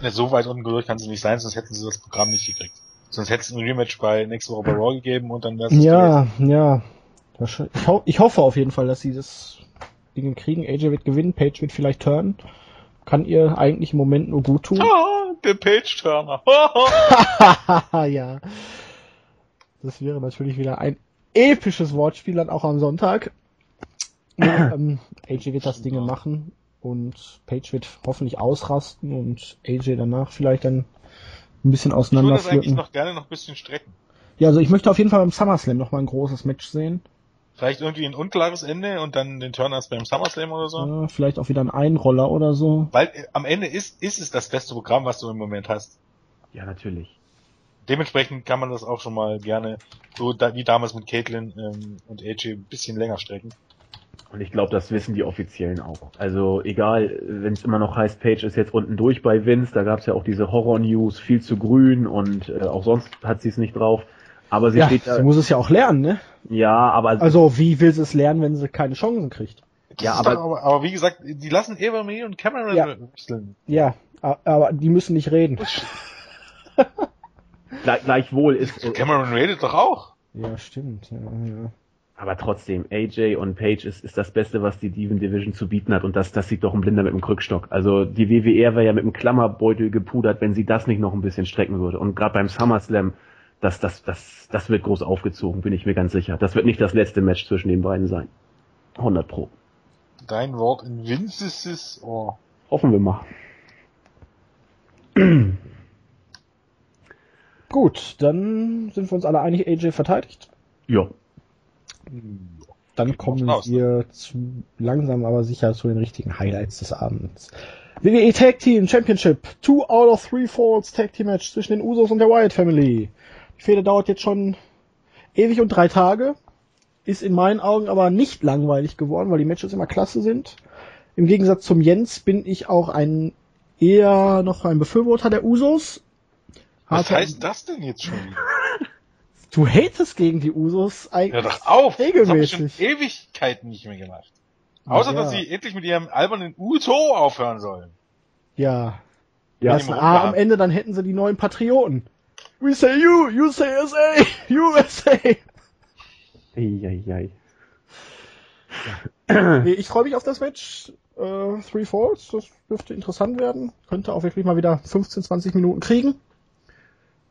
Ja, so weit unten durch kann sie nicht sein, sonst hätten sie das Programm nicht gekriegt. Sonst hätte es ein Rematch bei nächste Woche bei Raw gegeben und dann wäre es Ja, ja. Wahrscheinlich- Ich, ho ich hoffe auf jeden Fall, dass sie das Ding kriegen. AJ wird gewinnen, Page wird vielleicht turnen. Kann ihr eigentlich im Moment nur gut tun. Ah, der Page-Turner. Ja. Das wäre natürlich wieder ein episches Wortspiel dann auch am Sonntag. Ja, ähm, AJ wird das Ding machen und Page wird hoffentlich ausrasten und AJ danach vielleicht dann ein bisschen ich würde das eigentlich noch gerne noch ein bisschen strecken. Ja, also ich möchte auf jeden Fall beim SummerSlam noch mal ein großes Match sehen. Vielleicht irgendwie ein unklares Ende und dann den Turn erst beim SummerSlam oder so. Ja, vielleicht auch wieder ein Einroller oder so. Weil äh, am Ende ist, ist es das beste Programm, was du im Moment hast. Ja, natürlich. Dementsprechend kann man das auch schon mal gerne, so da, wie damals mit Caitlyn ähm, und AJ, ein bisschen länger strecken. Und ich glaube, das wissen die Offiziellen auch. Also egal, wenn es immer noch heißt, Page ist jetzt unten durch bei Vince, da gab es ja auch diese Horror-News, viel zu grün und äh, auch sonst hat sie es nicht drauf. Aber sie ja, steht da. sie muss es ja auch lernen, ne? Ja, aber Also, wie will sie es lernen, wenn sie keine Chancen kriegt? Ja, aber- doch aber, aber wie gesagt, die lassen Eva Marie und Cameron Ja. wechseln. Ja, aber die müssen nicht reden. gleich, gleichwohl ist. Äh, Cameron redet doch auch. Ja, stimmt. Ja, ja. Aber trotzdem, AJ und Page ist, ist das Beste, was die Demon Division zu bieten hat und das, das sieht doch ein Blinder mit dem Krückstock. Also die WWE wäre ja mit dem Klammerbeutel gepudert, wenn sie das nicht noch ein bisschen strecken würde. Und gerade beim SummerSlam, das, das, das, das wird groß aufgezogen, bin ich mir ganz sicher. Das wird nicht das letzte Match zwischen den beiden sein. 100 Pro. Dein Wort in Vince's Ohr. Hoffen wir mal. Gut, dann sind wir uns alle einig, AJ verteidigt. Ja. Dann kommen ne? wir zu langsam aber sicher zu den richtigen Highlights des Abends. WWE Tag Team Championship. Two out of three falls Tag Team Match zwischen den Usos und der Wyatt Family. Die Fehde dauert jetzt schon ewig und drei Tage. Ist in meinen Augen aber nicht langweilig geworden, weil die Matches immer klasse sind. Im Gegensatz zum Jens bin ich auch ein eher noch ein Befürworter der Usos. Was heißt das denn jetzt schon? Du hatest gegen die Usos Hör eigentlich. doch auf! Das habe ich schon Regelmäßig. Ewigkeiten nicht mehr gemacht. Außer, Ja. dass sie endlich mit ihrem albernen Uso aufhören sollen. Ja. Ja, Ja, das A am. Ende, dann hätten sie die neuen Patrioten. We say you, you say SA, USA. Eieiei. Nee, ich freue mich auf das Match. Äh, Three Falls, das dürfte interessant werden. Könnte auch wirklich mal wieder 15, 20 Minuten kriegen.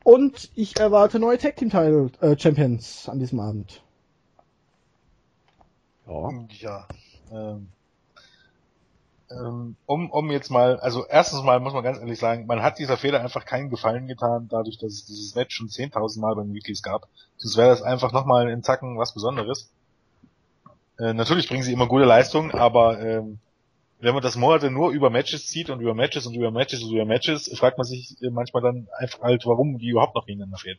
Und ich erwarte neue Tag Team Title äh, Champions an diesem Abend. Ja. Ja. Ähm, ähm, um, um jetzt mal, also erstens mal muss man ganz ehrlich sagen, man hat dieser Fehler einfach keinen Gefallen getan, dadurch, dass es dieses Match schon 10.000 Mal beim Weeklies gab. Sonst wäre das einfach nochmal in Zacken was Besonderes. Äh, natürlich bringen sie immer gute Leistungen, aber ähm, wenn man das Monate nur über Matches zieht und über Matches und über Matches und über Matches, fragt man sich manchmal dann einfach halt, warum die überhaupt noch gegeneinander fehlen.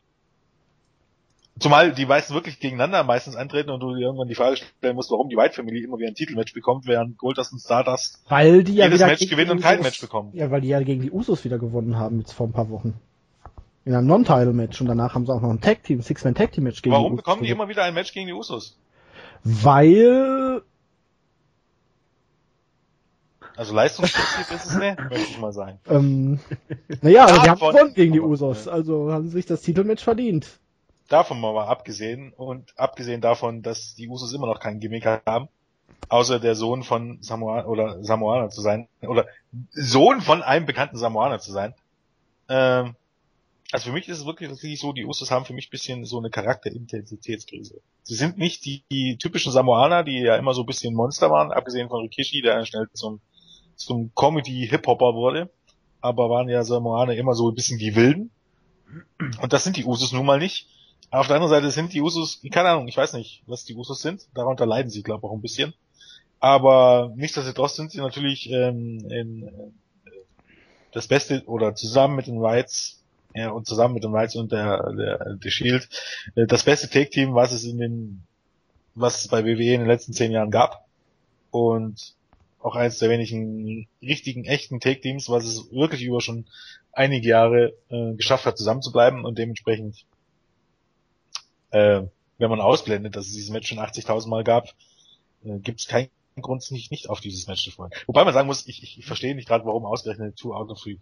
Zumal die meisten wirklich gegeneinander meistens antreten und du dir irgendwann die Frage stellen musst, warum die White Family immer wieder ein Titelmatch bekommt, während Goldust und Stardust Weil die ja jedes Match gewinnen und kein Match bekommen. Ja, weil die ja gegen die Usos wieder gewonnen haben jetzt vor ein paar Wochen. In einem Non-Title-Match und danach haben sie auch noch ein Tag Team, Six-Man Tag Team Match gegen Warum die Usos bekommen die immer wieder ein Match gegen die Usos? Weil Also Leistungsprinzip ist es ne, möchte ich mal sagen. Ähm, naja, aber die haben gewonnen gegen die Usos, ja. also haben sie sich das Titelmatch verdient. Davon mal abgesehen und abgesehen davon, dass die Usos immer noch keinen Gimmick haben, außer der Sohn von Samoa oder Samoaner zu sein oder Sohn von einem bekannten Samoaner zu sein. Ähm, also für mich ist es wirklich tatsächlich so, die Usos haben für mich ein bisschen so eine Charakterintensitätskrise. Sie sind nicht die, die typischen Samoaner, die ja immer so ein bisschen Monster waren, abgesehen von Rikishi, der schnell zum, zum Comedy-Hip-Hopper wurde, aber waren ja Samoaner immer so ein bisschen die Wilden. Und das sind die Usos nun mal nicht. Auf der anderen Seite sind die Usos, keine Ahnung, ich weiß nicht, was die Usos sind. Darunter leiden sie, glaube ich, auch ein bisschen. Aber nichtsdestotrotz sind sie natürlich ähm, in, äh, das Beste oder zusammen mit den Whites ja, und zusammen mit den Whites und der, der, der Shield äh, das beste Take-Team, was es in den, was es bei WWE in den letzten zehn Jahren gab. Und auch eines der wenigen richtigen, echten Take-Teams, was es wirklich über schon einige Jahre äh, geschafft hat, zusammenzubleiben und dementsprechend äh, wenn man ausblendet, dass es dieses Match schon 80.000 Mal gab, äh, gibt es keinen Grund, sich nicht auf dieses Match zu freuen. Wobei man sagen muss, ich, ich, ich verstehe nicht gerade, warum ausgerechnet Two Out of Three.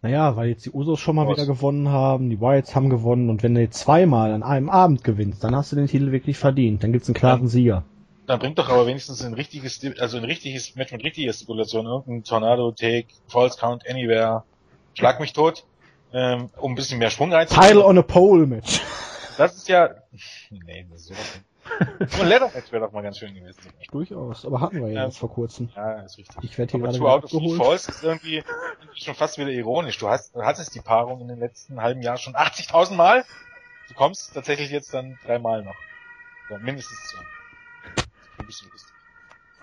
Naja, weil jetzt die Usos schon mal Was? wieder gewonnen haben, die Wyatts haben gewonnen und wenn du jetzt zweimal an einem Abend gewinnst, dann hast du den Titel wirklich verdient. Dann gibt's einen klaren Sieger. Dann bringt doch aber wenigstens ein richtiges, also ein richtiges Match mit richtiger Stipulation, irgendein Tornado, Take, False Count, Anywhere, Schlag mich tot, ähm, um ein bisschen mehr Schwung reinzubringen. Title on a Pole Match. Das ist ja, nee, das ist sowas nicht. So ein Leather Match wäre doch mal ganz schön gewesen. Durchaus, aber hatten wir ja jetzt vor kurzem. Ja, ist richtig. Ich werde hier Aber gerade Two Out of Three. Falls ist irgendwie, schon fast wieder ironisch. Du hast, du hattest die Paarung in den letzten halben Jahr schon 80.000 Mal. Du kommst tatsächlich jetzt dann dreimal noch. Ja, mindestens zwei. Bisschen lustig.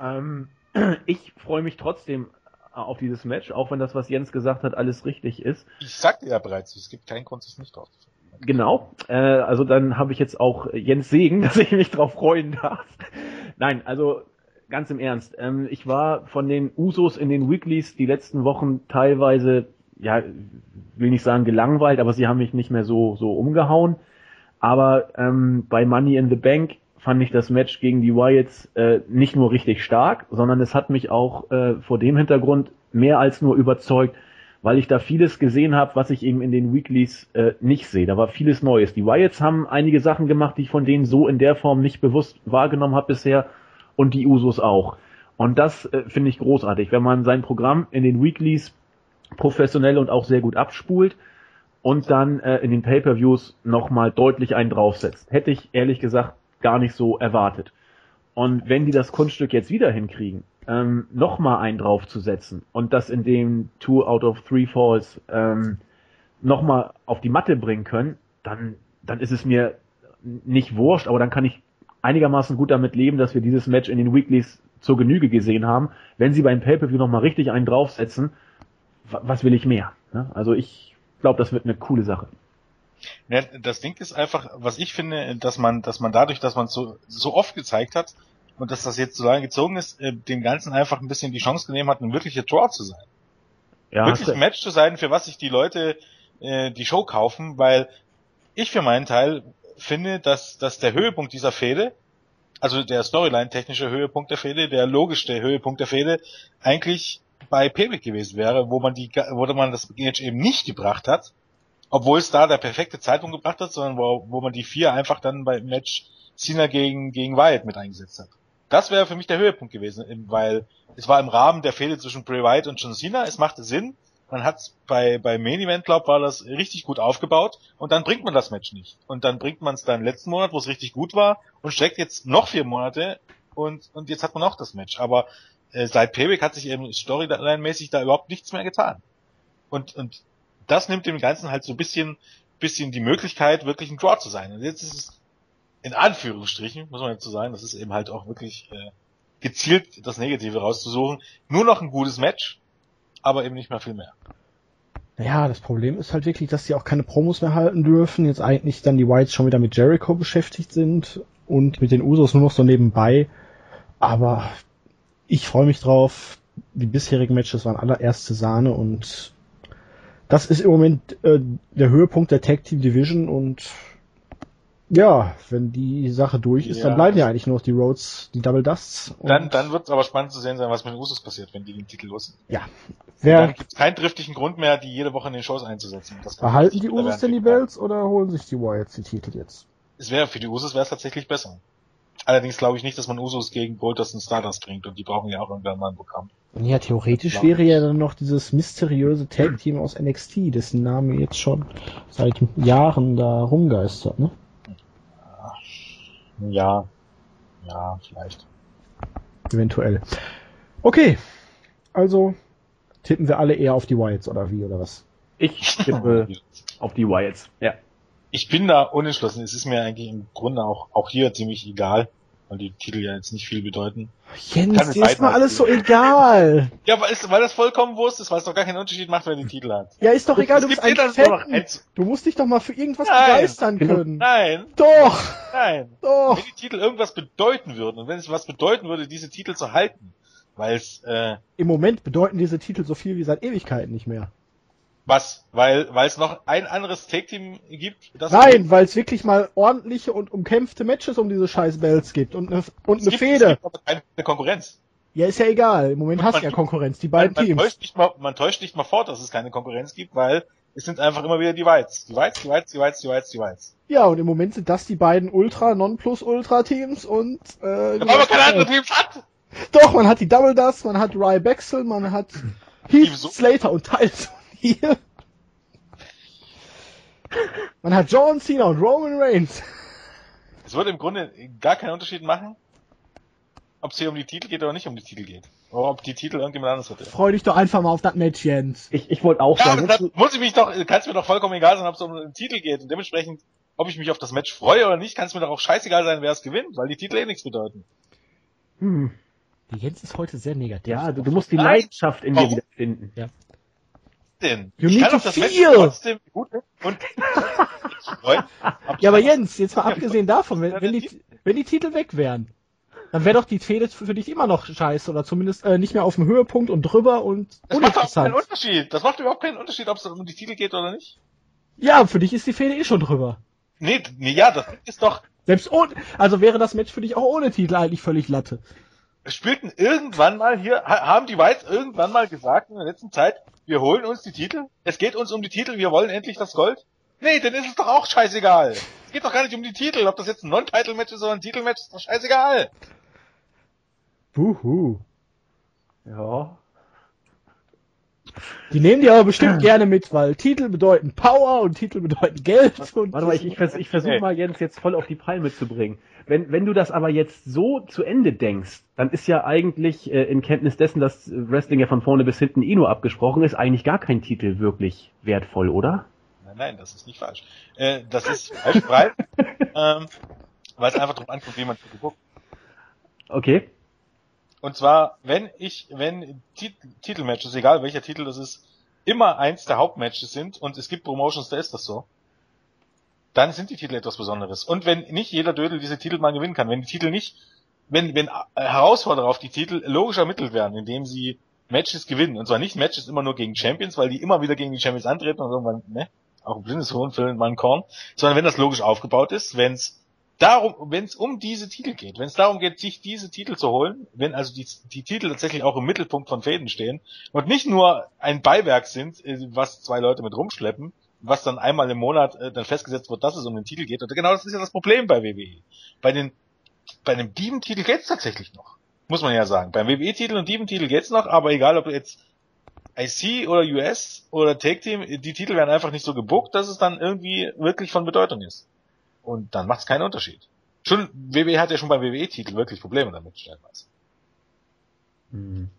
Ähm, ich freue mich trotzdem auf dieses Match, auch wenn das, was Jens gesagt hat, alles richtig ist. Ich sagte ja bereits, es gibt keinen Grund, sich nicht drauf zu freuen. Genau. Äh, also dann habe ich jetzt auch Jens Segen, dass ich mich drauf freuen darf. Nein, also ganz im Ernst. Ähm, ich war von den Usos in den Weeklies die letzten Wochen teilweise, ja, will nicht sagen gelangweilt, aber sie haben mich nicht mehr so, so umgehauen. Aber ähm, bei Money in the Bank fand ich das Match gegen die Wyatts äh, nicht nur richtig stark, sondern es hat mich auch äh, vor dem Hintergrund mehr als nur überzeugt, weil ich da vieles gesehen habe, was ich eben in den Weeklies äh, nicht sehe. Da war vieles Neues. Die Wyatts haben einige Sachen gemacht, die ich von denen so in der Form nicht bewusst wahrgenommen habe bisher und die Usos auch. Und das äh, finde ich großartig, wenn man sein Programm in den Weeklies professionell und auch sehr gut abspult und dann äh, in den Pay-per-Views nochmal deutlich einen draufsetzt. Hätte ich ehrlich gesagt gar nicht so erwartet. Und wenn die das Kunststück jetzt wieder hinkriegen, ähm, nochmal einen draufzusetzen und das in dem Two out of Three Falls ähm, nochmal auf die Matte bringen können, dann, dann ist es mir nicht wurscht, aber dann kann ich einigermaßen gut damit leben, dass wir dieses Match in den Weeklies zur Genüge gesehen haben. Wenn sie beim Pay-Per-View nochmal richtig einen draufsetzen, was will ich mehr? Ne? Also ich glaube, das wird eine coole Sache. Ja, das Ding ist einfach, was ich finde, dass man, dass man dadurch, dass man so, so oft gezeigt hat und dass das jetzt so lange gezogen ist, äh, dem Ganzen einfach ein bisschen die Chance gegeben hat, ein wirklicher Draw zu sein. Ja, wirklich ein Match zu sein, für was sich die Leute äh, die Show kaufen, weil ich für meinen Teil finde, dass, dass der Höhepunkt dieser Fehde, also der Storyline-technische Höhepunkt der Fehde, der logischste Höhepunkt der Fehde, eigentlich bei Payback gewesen wäre, wo man die, wo man das Match eben nicht gebracht hat, obwohl es da der perfekte Zeitpunkt gebracht hat, sondern wo, wo man die vier einfach dann beim Match Cena gegen, gegen Wyatt mit eingesetzt hat. Das wäre für mich der Höhepunkt gewesen, weil es war im Rahmen der Fehde zwischen Bray Wyatt und John Cena, es machte Sinn, man hat bei, bei Main Event, glaub, war das richtig gut aufgebaut und dann bringt man das Match nicht. Und dann bringt man es dann letzten Monat, wo es richtig gut war und streckt jetzt noch vier Monate und, und jetzt hat man auch das Match. Aber äh, seit Payback hat sich eben Storyline-mäßig da überhaupt nichts mehr getan. Und, und das nimmt dem Ganzen halt so ein bisschen, bisschen die Möglichkeit, wirklich ein Draw zu sein. Und jetzt ist es, in Anführungsstrichen, muss man jetzt so sagen, das ist eben halt auch wirklich äh, gezielt das Negative rauszusuchen, nur noch ein gutes Match, aber eben nicht mehr viel mehr. Ja, das Problem ist halt wirklich, dass sie auch keine Promos mehr halten dürfen. Jetzt eigentlich dann die Whites schon wieder mit Jericho beschäftigt sind und mit den Usos nur noch so nebenbei. Aber ich freue mich drauf. Die bisherigen Matches waren allererste Sahne und das ist im Moment äh, der Höhepunkt der Tag Team Division und ja, wenn die Sache durch ist, ja. dann bleiben ja eigentlich nur noch die Roads, die Double Dusts. Dann, dann wird es aber spannend zu sehen sein, was mit den Usos passiert, wenn die den Titel los sind. Ja. Wer, dann gibt es keinen driftigen Grund mehr, die jede Woche in den Shows einzusetzen. behalten die Usos denn die Belts oder holen sich die Wyatts die Titel jetzt? Es wäre für die Usos wäre es tatsächlich besser. Allerdings glaube ich nicht, dass man Usos gegen Goldust und Stardust bringt und die brauchen ja auch irgendwann mal ein Programm. Ja, theoretisch wäre ja dann noch dieses mysteriöse Tag-Team aus NXT, dessen Name jetzt schon seit Jahren da rumgeistert, ne? Ja. Ja, vielleicht. Eventuell. Okay. Also tippen wir alle eher auf die Wyatts oder wie oder was? Ich tippe auf die Wyatts, ja. Ich bin da unentschlossen. Es ist mir eigentlich im Grunde auch, auch hier ziemlich egal weil die Titel ja jetzt nicht viel bedeuten. Jens, dir ist mal alles so egal. Ja, weil, es, weil das vollkommen Wurst ist, weil es doch gar keinen Unterschied macht, wer die Titel hat. Ja, ist doch egal, du bist ein Fan. Du musst dich doch mal für irgendwas Nein. begeistern können. Nein. Doch. Nein. Doch. Wenn die Titel irgendwas bedeuten würden und wenn es was bedeuten würde, diese Titel zu halten, weil es äh, im Moment bedeuten diese Titel so viel wie seit Ewigkeiten nicht mehr. Was? Weil weil es noch ein anderes Take-Team gibt? Das Nein, weil es wirklich mal ordentliche und umkämpfte Matches um diese scheiß Bells gibt und eine und eine Fehde. Es gibt aber keine Konkurrenz. Ja, ist ja egal. Im Moment hast du ja Konkurrenz, die beiden man, man Teams. Täuscht nicht mal, man täuscht nicht mal fort, dass es keine Konkurrenz gibt, weil es sind einfach immer wieder die Whites. Die Whites, die Whites, die Whites, die Whites, die Whites. Ja, und im Moment sind das die beiden Ultra, Non-Plus Ultra Teams und äh, aber keine anderen Teams hat! Doch, man hat die Double Dust, man hat Rye Bexel, man hat Heath Slater und Tyson hier. Man hat John Cena und Roman Reigns. Es würde im Grunde gar keinen Unterschied machen, ob es hier um die Titel geht oder nicht um die Titel geht. Oder ob die Titel irgendjemand anderes hätte. Freu dich doch einfach mal auf das Match, Jens. Ich, ich wollte auch ja, sagen. Das muss ich mich doch, kann es mir doch vollkommen egal sein, ob es um den Titel geht. Und dementsprechend, ob ich mich auf das Match freue oder nicht, kann es mir doch auch scheißegal sein, wer es gewinnt, weil die Titel eh nichts bedeuten. Hm. Die Jens ist heute sehr negativ. Ja, du, du musst die Leidenschaft in dir wiederfinden. Ja denn? You ich kann to feel. trotzdem gut und Ja, aber Jens, jetzt mal abgesehen davon, wenn, wenn, die, wenn die Titel weg wären, Dann wäre doch die Fehde für dich immer noch scheiße oder zumindest äh, nicht mehr auf dem Höhepunkt und drüber und Das macht auch keinen uninteressant. Unterschied. Das macht überhaupt keinen Unterschied, ob es um die Titel geht oder nicht. Ja, für dich ist die Fehde eh schon drüber. Nee, nee, ja, das ist doch, Selbst ohne, also wäre das Match für dich auch ohne Titel eigentlich völlig Latte. Spielten irgendwann mal hier, ha- haben die Whites irgendwann mal gesagt in der letzten Zeit, wir holen uns die Titel, es geht uns um die Titel, wir wollen endlich das Gold? Nee, dann ist es doch auch scheißegal. Es geht doch gar nicht um die Titel, ob das jetzt ein Non-Title-Match ist oder ein Titelmatch, ist doch scheißegal. Buhu. Ja. Die nehmen die aber bestimmt gerne mit, weil Titel bedeuten Power und Titel bedeuten Geld und Warte mal, ich, ich, vers ich versuche mal Jens jetzt voll auf die Palme zu bringen. Wenn, wenn du das aber jetzt so zu Ende denkst, dann ist ja eigentlich äh, in Kenntnis dessen, dass Wrestling ja von vorne bis hinten eh nur abgesprochen ist, eigentlich gar kein Titel wirklich wertvoll, oder? Nein, nein, das ist nicht falsch. Äh, das ist falsch, ähm, weil es einfach drauf ankommt, wie man guckt. Okay. Und zwar, wenn ich, wenn Tit Titelmatches, egal welcher Titel das ist, immer eins der Hauptmatches sind und es gibt Promotions, da ist das so, dann sind die Titel etwas Besonderes. Und wenn nicht jeder Dödel diese Titel mal gewinnen kann, wenn die Titel nicht, wenn, wenn Herausforderer auf die Titel logisch ermittelt werden, indem sie Matches gewinnen, und zwar nicht Matches immer nur gegen Champions, weil die immer wieder gegen die Champions antreten und irgendwann, ne, auch ein blindes Huhn füllen mal ein Korn, sondern wenn das logisch aufgebaut ist, wenn es darum, wenn es um diese Titel geht, wenn es darum geht, sich diese Titel zu holen, wenn also die, die Titel tatsächlich auch im Mittelpunkt von Fäden stehen und nicht nur ein Beiwerk sind, äh, was zwei Leute mit rumschleppen, was dann einmal im Monat äh, dann festgesetzt wird, dass es um den Titel geht. Und genau das ist ja das Problem bei WWE. Bei den bei einem Dieven-Titel geht's tatsächlich noch. Muss man ja sagen. Beim WWE-Titel und Dieven-Titel geht's noch, aber egal ob jetzt IC oder US oder Take Team, die Titel werden einfach nicht so gebuckt, dass es dann irgendwie wirklich von Bedeutung ist. Und dann macht's keinen Unterschied. Schon, WWE hat ja schon beim WWE-Titel wirklich Probleme damit stellenweise. Hm.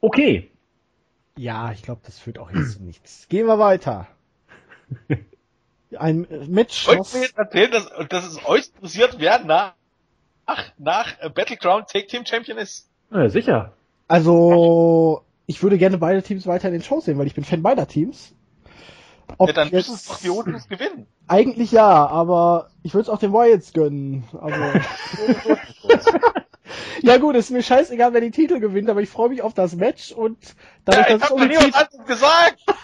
Okay. Ja, ich glaube, das führt auch jetzt zu nichts. Gehen wir weiter. Ein äh, Match, Wollt was, mir jetzt erzählen, dass, dass es euch interessiert, wer nach, nach, nach äh, Battleground Take Team Champion ist? Ja, sicher. also ich würde gerne beide Teams weiter in den Shows sehen, weil ich bin Fan beider Teams. Ob ja, dann müssen es doch die Otis gewinnen. Eigentlich ja, aber ich würde es auch den Wyatts gönnen. Also. ja gut, ist mir scheißegal, wer die Titel gewinnt, aber ich freue mich auf das Match und dadurch, Ja, ich dass, es um Titel,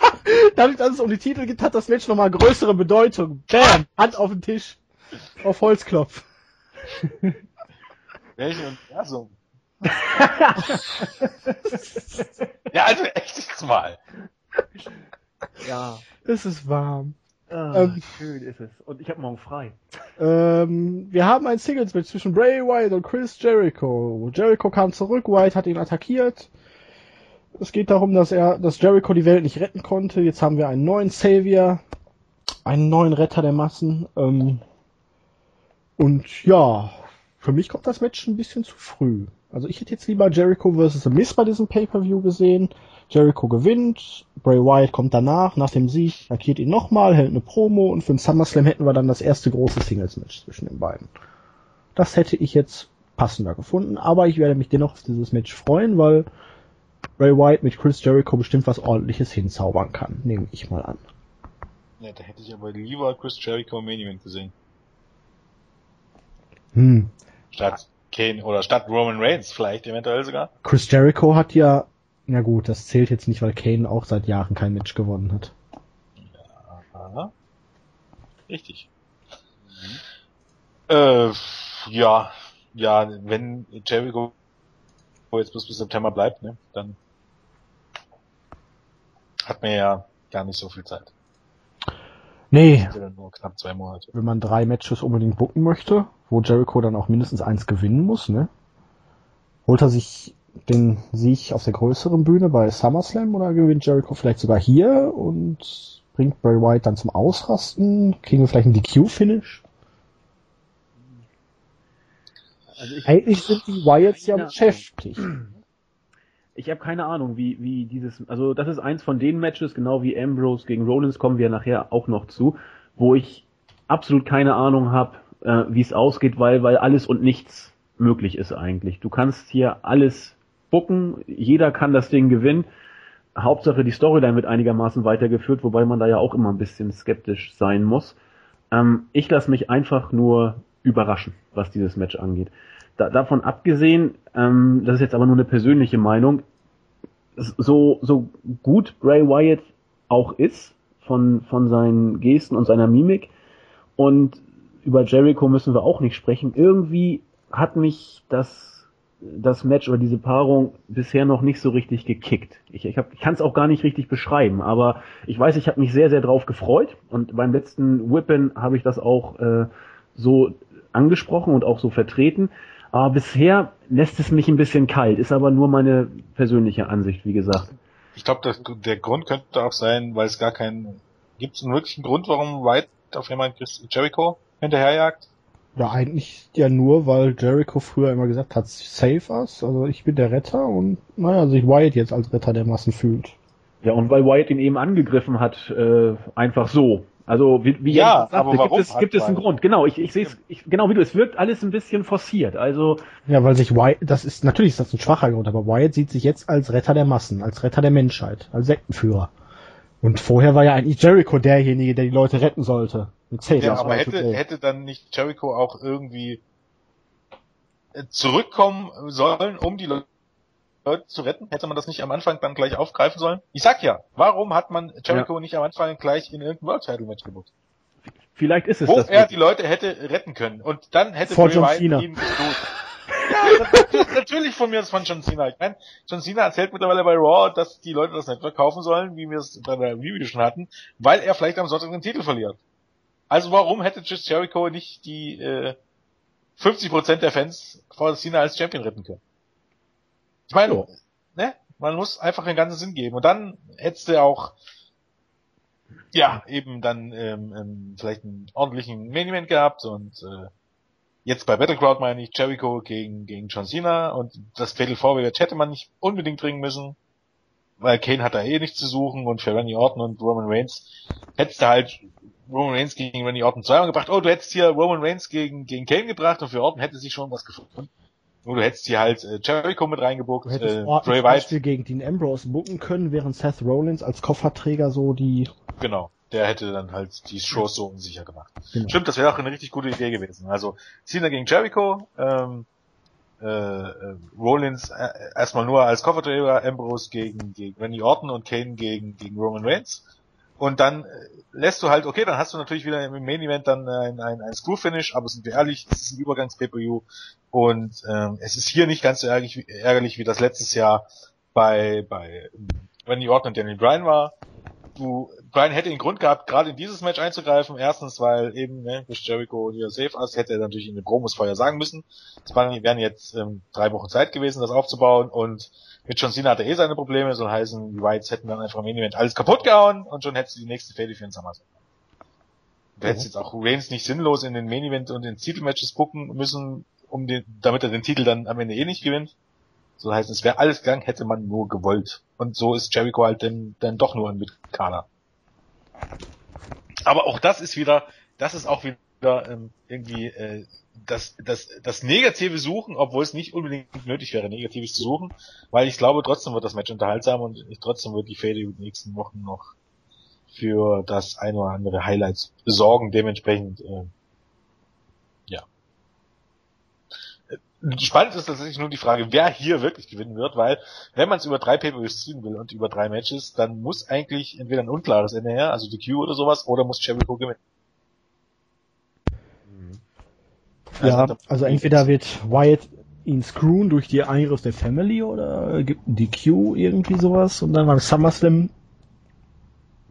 dadurch, dass es um die Titel geht, hat das Match nochmal größere Bedeutung. Bam! Hand auf den Tisch. Auf Holzklopf. Welche Universum? ja, also echt jetzt mal. Ja. Es ist warm. Ah, Ähm. schön ist es. Und ich habe morgen frei. Ähm, wir haben ein Singles-Match zwischen Bray Wyatt und Chris Jericho. Jericho kam zurück, Wyatt hat ihn attackiert. Es geht darum, dass er, dass Jericho die Welt nicht retten konnte. Jetzt haben wir einen neuen Savior, einen neuen Retter der Massen. Ähm, und ja, für mich kommt das Match ein bisschen zu früh. Also ich hätte jetzt lieber Jericho vs. The Miz bei diesem Pay-Per-View gesehen. Jericho gewinnt, Bray Wyatt kommt danach, nach dem Sieg, markiert ihn nochmal, hält eine Promo und für den SummerSlam hätten wir dann das erste große Singles-Match zwischen den beiden. Das hätte ich jetzt passender gefunden, aber ich werde mich dennoch auf dieses Match freuen, weil Bray Wyatt mit Chris Jericho bestimmt was ordentliches hinzaubern kann, nehme ich mal an. Ja, da hätte ich aber lieber Chris Jericho im Main Event gesehen. Hm. Statt Kane oder statt Roman Reigns vielleicht eventuell sogar. Chris Jericho hat ja, na gut, das zählt jetzt nicht, weil Kane auch seit Jahren kein Match gewonnen hat. Aha. Richtig. Äh, ja, ja, wenn Jericho jetzt bis, bis September bleibt, ne, dann hat man ja gar nicht so viel Zeit. Nee, ja nur knapp zwei Monate. wenn man drei Matches unbedingt booken möchte, wo Jericho dann auch mindestens eins gewinnen muss, ne? Holt er sich den Sieg auf der größeren Bühne bei SummerSlam oder gewinnt Jericho vielleicht sogar hier und bringt Bray Wyatt dann zum Ausrasten? Kriegen wir vielleicht einen DQ-Finish? Also ich, Eigentlich sind die Wyatts ja Ja. beschäftigt. ich habe keine Ahnung, wie, wie dieses, also das ist eins von den Matches, genau wie Ambrose gegen Rollins, kommen wir nachher auch noch zu, wo ich absolut keine Ahnung habe, äh, wie es ausgeht, weil, weil alles und nichts möglich ist eigentlich. Du kannst hier alles bucken, jeder kann das Ding gewinnen. Hauptsache die Storyline wird einigermaßen weitergeführt, wobei man da ja auch immer ein bisschen skeptisch sein muss. Ähm, ich lasse mich einfach nur überraschen, was dieses Match angeht. da, davon abgesehen, ähm, das ist jetzt aber nur eine persönliche Meinung, so, so gut Bray Wyatt auch ist, von, von seinen Gesten und seiner Mimik, und über Jericho müssen wir auch nicht sprechen, irgendwie hat mich das das Match oder diese Paarung bisher noch nicht so richtig gekickt. Ich, ich, hab, ich kann es auch gar nicht richtig beschreiben, aber ich weiß, ich habe mich sehr, sehr drauf gefreut und beim letzten Whippen habe ich das auch äh, so angesprochen und auch so vertreten. Aber bisher lässt es mich ein bisschen kalt, ist aber nur meine persönliche Ansicht, wie gesagt. Ich glaube, der Grund könnte auch sein, weil es gar keinen. Gibt es einen wirklichen Grund, warum White auf jemand Jericho hinterherjagt? Ja, eigentlich ja nur, weil Jericho früher immer gesagt hat, save us, also ich bin der Retter und naja, sich Wyatt jetzt als Retter der Massen fühlt. Ja, und weil Wyatt ihn eben angegriffen hat, äh, einfach so. Also wie, wie ja, sagte, gibt es, gibt es einen Grund. Genau, ich, ich sehe es, ich, genau wie du, es wirkt alles ein bisschen forciert. Also ja, weil sich Wyatt, das ist natürlich ist das ein schwacher Grund, aber Wyatt sieht sich jetzt als Retter der Massen, als Retter der Menschheit, als Sektenführer. Und vorher war ja eigentlich Jericho derjenige, der die Leute retten sollte. Mit ja, aber hätte, hätte dann nicht Jericho auch irgendwie äh, zurückkommen sollen, um die Leute zu retten? Hätte man das nicht am Anfang dann gleich aufgreifen sollen? Ich sag ja, warum hat man Jericho ja. nicht am Anfang gleich in irgendein World Title Match gebucht? Vielleicht ist es Wo das. Wo er die Leute hätte retten können. Und dann hätte Vor John Cena. ihn gestoßen. Ja, natürlich von mir ist von John Cena. Ich meine, John Cena erzählt mittlerweile bei Raw, dass die Leute das nicht verkaufen sollen, wie wir es bei der Review schon hatten, weil er vielleicht am Sonntag den Titel verliert. Also warum hätte Chris Jericho nicht die äh, 50% der Fans vor Cena als Champion retten können? Ich meine, oh. ne? Man muss einfach den ganzen Sinn geben. Und dann hättest du auch ja, eben dann ähm, ähm, vielleicht einen ordentlichen Main Event gehabt und äh, jetzt bei Battleground meine ich Jericho gegen, gegen John Cena und das Fatal Four hätte man nicht unbedingt bringen müssen, weil Kane hat da eh nichts zu suchen und für Randy Orton und Roman Reigns hättest du halt Roman Reigns gegen Randy Orton zweimal gebracht. Oh, du hättest hier Roman Reigns gegen, gegen Kane gebracht und für Orton hätte sich schon was gefunden. Nur du hättest hier halt äh, Jericho mit reingebuckt, du hättest äh, Bray White. gegen Dean Ambrose booken können, während Seth Rollins als Kofferträger so die... Genau der hätte dann halt die Shows so unsicher gemacht. Genau. Stimmt, das wäre auch eine richtig gute Idee gewesen. Also Cena gegen Jericho, ähm, äh, äh, Rollins äh, erstmal nur als Kofferträger, Ambrose gegen, gegen Randy Orton und Kane gegen, gegen Roman Reigns. Und dann äh, lässt du halt, okay, dann hast du natürlich wieder im Main Event dann ein, ein, ein Screw-Finish, aber sind wir ehrlich, es ist ein Übergangs-Pay-Per-View und ähm, es ist hier nicht ganz so ärgerlich, ärgerlich wie das letztes Jahr bei, bei ähm, Randy Orton und Daniel Bryan war du, Brian hätte den Grund gehabt, gerade in dieses Match einzugreifen. Erstens, weil eben, ne, Chris Jericho hier safe ist, hätte er natürlich in den Promos vorher sagen müssen. Es wären jetzt ähm, drei Wochen Zeit gewesen, das aufzubauen und mit John Cena hat er eh seine Probleme, so heißen, die Whites hätten dann einfach im Main Event alles kaputt gehauen und schon hättest du die nächste Fehde für den SummerSlam. Du hättest jetzt auch Reigns nicht sinnlos in den Main Event und in Titelmatches gucken müssen, um den, damit er den Titel dann am Ende eh nicht gewinnt. So heißt es, wäre alles gegangen, hätte man nur gewollt. Und so ist Jericho halt dann, dann doch nur ein Mitkader. Aber auch das ist wieder, das ist auch wieder ähm, irgendwie äh, das, das, das negative Suchen, obwohl es nicht unbedingt nötig wäre, Negatives zu suchen, weil ich glaube, trotzdem wird das Match unterhaltsam und ich, trotzdem wird die Fäde über die nächsten Wochen noch für das ein oder andere Highlights besorgen. Dementsprechend äh, spannend ist tatsächlich nur die Frage, wer hier wirklich gewinnen wird, weil wenn man es über drei Pay-Per-Views ziehen will und über drei Matches, dann muss eigentlich entweder ein unklares Ende her, also die Q oder sowas, oder muss Jericho gewinnen. Ja, also, also entweder wird Wyatt ihn screwen durch die Eingriff der Family oder gibt die Q irgendwie sowas und dann beim SummerSlam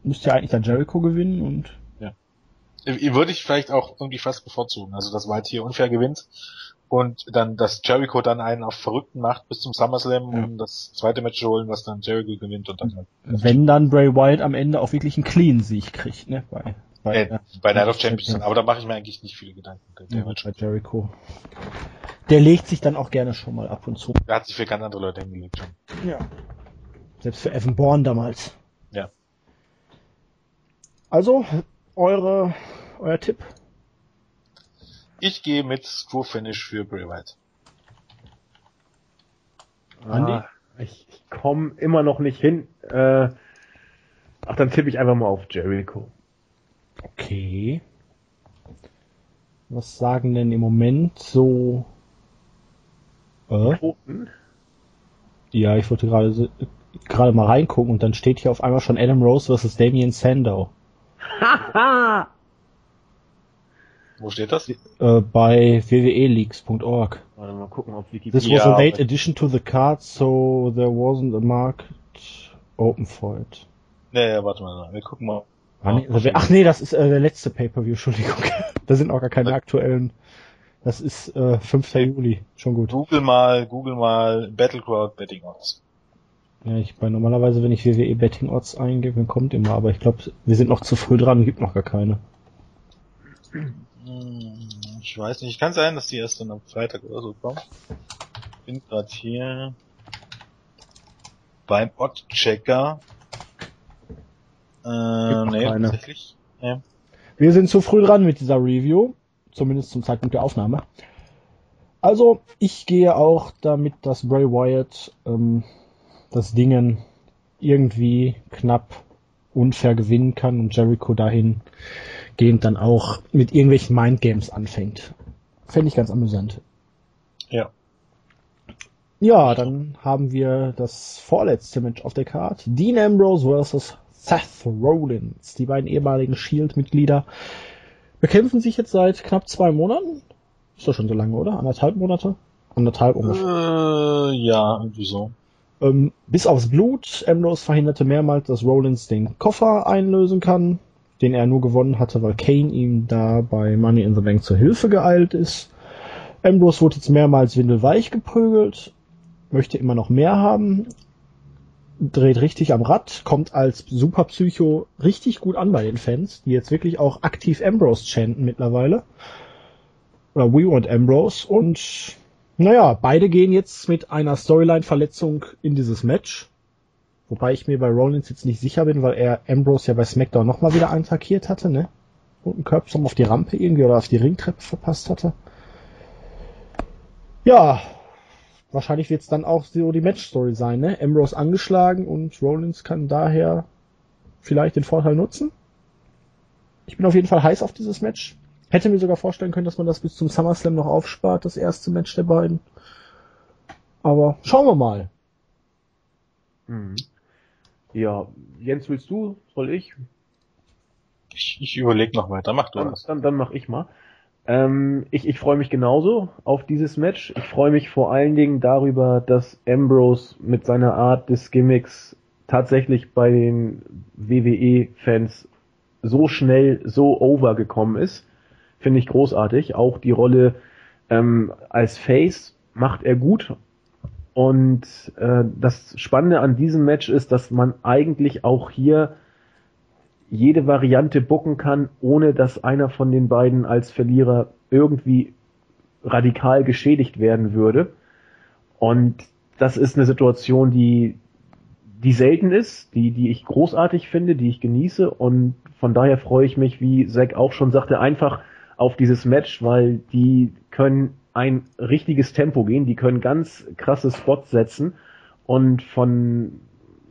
müsste ja eigentlich dann Jericho gewinnen und ja. Würde ich vielleicht auch irgendwie fast bevorzugen, also dass Wyatt hier unfair gewinnt und dann, dass Jericho dann einen auf Verrückten macht bis zum SummerSlam, um ja. das zweite Match zu holen, was dann Jericho gewinnt und dann halt. Wenn dann Bray Wyatt am Ende auch wirklich einen Clean-Sieg kriegt, ne? Bei, bei, äh, bei Night of Champions, aber da mache ich mir eigentlich nicht viele Gedanken. Der ja, bei Jericho. Der legt sich dann auch gerne schon mal ab und zu. Der hat sich für ganz andere Leute hingelegt schon. Ja. Selbst für Evan Bourne damals. Ja. Also, eure, euer Tipp ich gehe mit Screw Finish für Bray Wyatt. Andi? Ah, ich, ich komme immer noch nicht hin. Äh, ach, dann tippe ich einfach mal auf Jericho. Okay. Was sagen denn im Moment so Äh? Toten. Ja, ich wollte gerade gerade mal reingucken und dann steht hier auf einmal schon Adam Rose vs. Damien Sandow. Haha! Wo steht das? Äh, bei wweleaks.org. Warte mal gucken, ob This Wikipedia... was a late addition to the card, so there wasn't a market open for it. Ja, ja, warte mal, wir gucken mal. Ah, nee, ach nee, das ist äh, der letzte Pay-Per-View, Entschuldigung. da sind auch gar keine aktuellen. Das ist äh, 5. Juli, schon gut. Google mal, Google mal Battleground Betting Odds. Ja, ich bei normalerweise, wenn ich WWE Betting Odds eingebe, dann kommt immer, aber ich glaube, wir sind noch zu früh dran, gibt noch gar keine. Hm, Ich weiß nicht, kann sein, dass die erst dann am Freitag oder so kommt. Bin gerade hier beim Oddchecker. Äh, nee, keine. tatsächlich. Ja. Wir sind zu früh dran mit dieser Review, zumindest zum Zeitpunkt der Aufnahme. Also, ich gehe auch damit, dass Bray Wyatt ähm, das Dingen irgendwie knapp unfair gewinnen kann und Jericho dahingehend dann auch mit irgendwelchen Mindgames anfängt. Fände ich ganz amüsant. Ja. Ja, dann haben wir das vorletzte Match auf der Card. Dean Ambrose vs. Seth Rollins. Die beiden ehemaligen Shield-Mitglieder bekämpfen sich jetzt seit knapp zwei Monaten. Ist doch schon so lange, oder? Anderthalb Monate? Anderthalb ungefähr. Äh, ja, irgendwie so. Ähm, bis aufs Blut. Ambrose verhinderte mehrmals, dass Rollins den Koffer einlösen kann, den er nur gewonnen hatte, weil Kane ihm da bei Money in the Bank zur Hilfe geeilt ist. Ambrose wurde jetzt mehrmals windelweich geprügelt, möchte immer noch mehr haben, dreht richtig am Rad, kommt als Superpsycho richtig gut an bei den Fans, die jetzt wirklich auch aktiv Ambrose chanten mittlerweile. Oder We Want Ambrose und naja, beide gehen jetzt mit einer Storyline-Verletzung in dieses Match. Wobei ich mir bei Rollins jetzt nicht sicher bin, weil er Ambrose ja bei SmackDown nochmal wieder attackiert hatte, ne? Und einen Köpfsum auf die Rampe irgendwie oder auf die Ringtreppe verpasst hatte. Ja, wahrscheinlich wird es dann auch so die Match-Story sein, ne? Ambrose angeschlagen und Rollins kann daher vielleicht den Vorteil nutzen. Ich bin auf jeden Fall heiß auf dieses Match. Hätte mir sogar vorstellen können, dass man das bis zum SummerSlam noch aufspart, das erste Match der beiden. Aber schauen wir mal. Mhm. Ja, Jens, willst du? Soll ich? Ich, ich überlege noch weiter, mach du Dann, was. dann, dann mache ich mal. Ähm, ich ich freue mich genauso auf dieses Match. Ich freue mich vor allen Dingen darüber, dass Ambrose mit seiner Art des Gimmicks tatsächlich bei den WWE-Fans so schnell so overgekommen ist. Finde ich großartig. Auch die Rolle ähm, als Face macht er gut. Und äh, das Spannende an diesem Match ist, dass man eigentlich auch hier jede Variante bucken kann, ohne dass einer von den beiden als Verlierer irgendwie radikal geschädigt werden würde. Und das ist eine Situation, die, die selten ist, die, die ich großartig finde, die ich genieße. Und von daher freue ich mich, wie Zack auch schon sagte, einfach auf dieses Match, weil die können ein richtiges Tempo gehen, die können ganz krasse Spots setzen und von,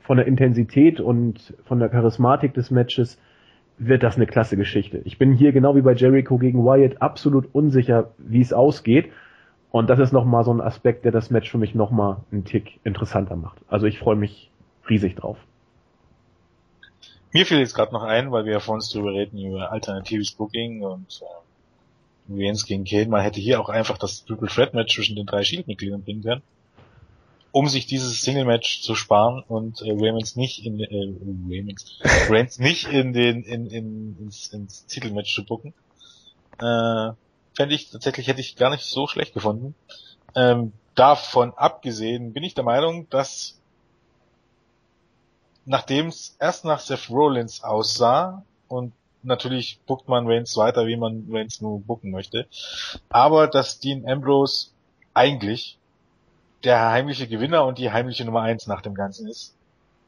von der Intensität und von der Charismatik des Matches wird das eine klasse Geschichte. Ich bin hier genau wie bei Jericho gegen Wyatt absolut unsicher, wie es ausgeht. Und das ist nochmal so ein Aspekt, der das Match für mich nochmal einen Tick interessanter macht. Also ich freue mich riesig drauf. Mir fiel jetzt gerade noch ein, weil wir ja vor uns drüber reden, über alternatives Booking und äh, Reigns gegen Kane. Man hätte hier auch einfach das Triple Threat Match zwischen den drei Shield-Mitgliedern bringen können, um sich dieses Single-Match zu sparen und äh, Reigns nicht in äh, Reigns, Reigns nicht in den in, in ins, ins Titelmatch zu booken. Äh, Fände ich tatsächlich hätte ich gar nicht so schlecht gefunden. Ähm, davon abgesehen bin ich der Meinung, dass nachdem es erst nach Seth Rollins aussah und natürlich bookt man Reigns weiter, wie man Reigns nur booken möchte, aber dass Dean Ambrose eigentlich der heimliche Gewinner und die heimliche Nummer eins nach dem Ganzen ist.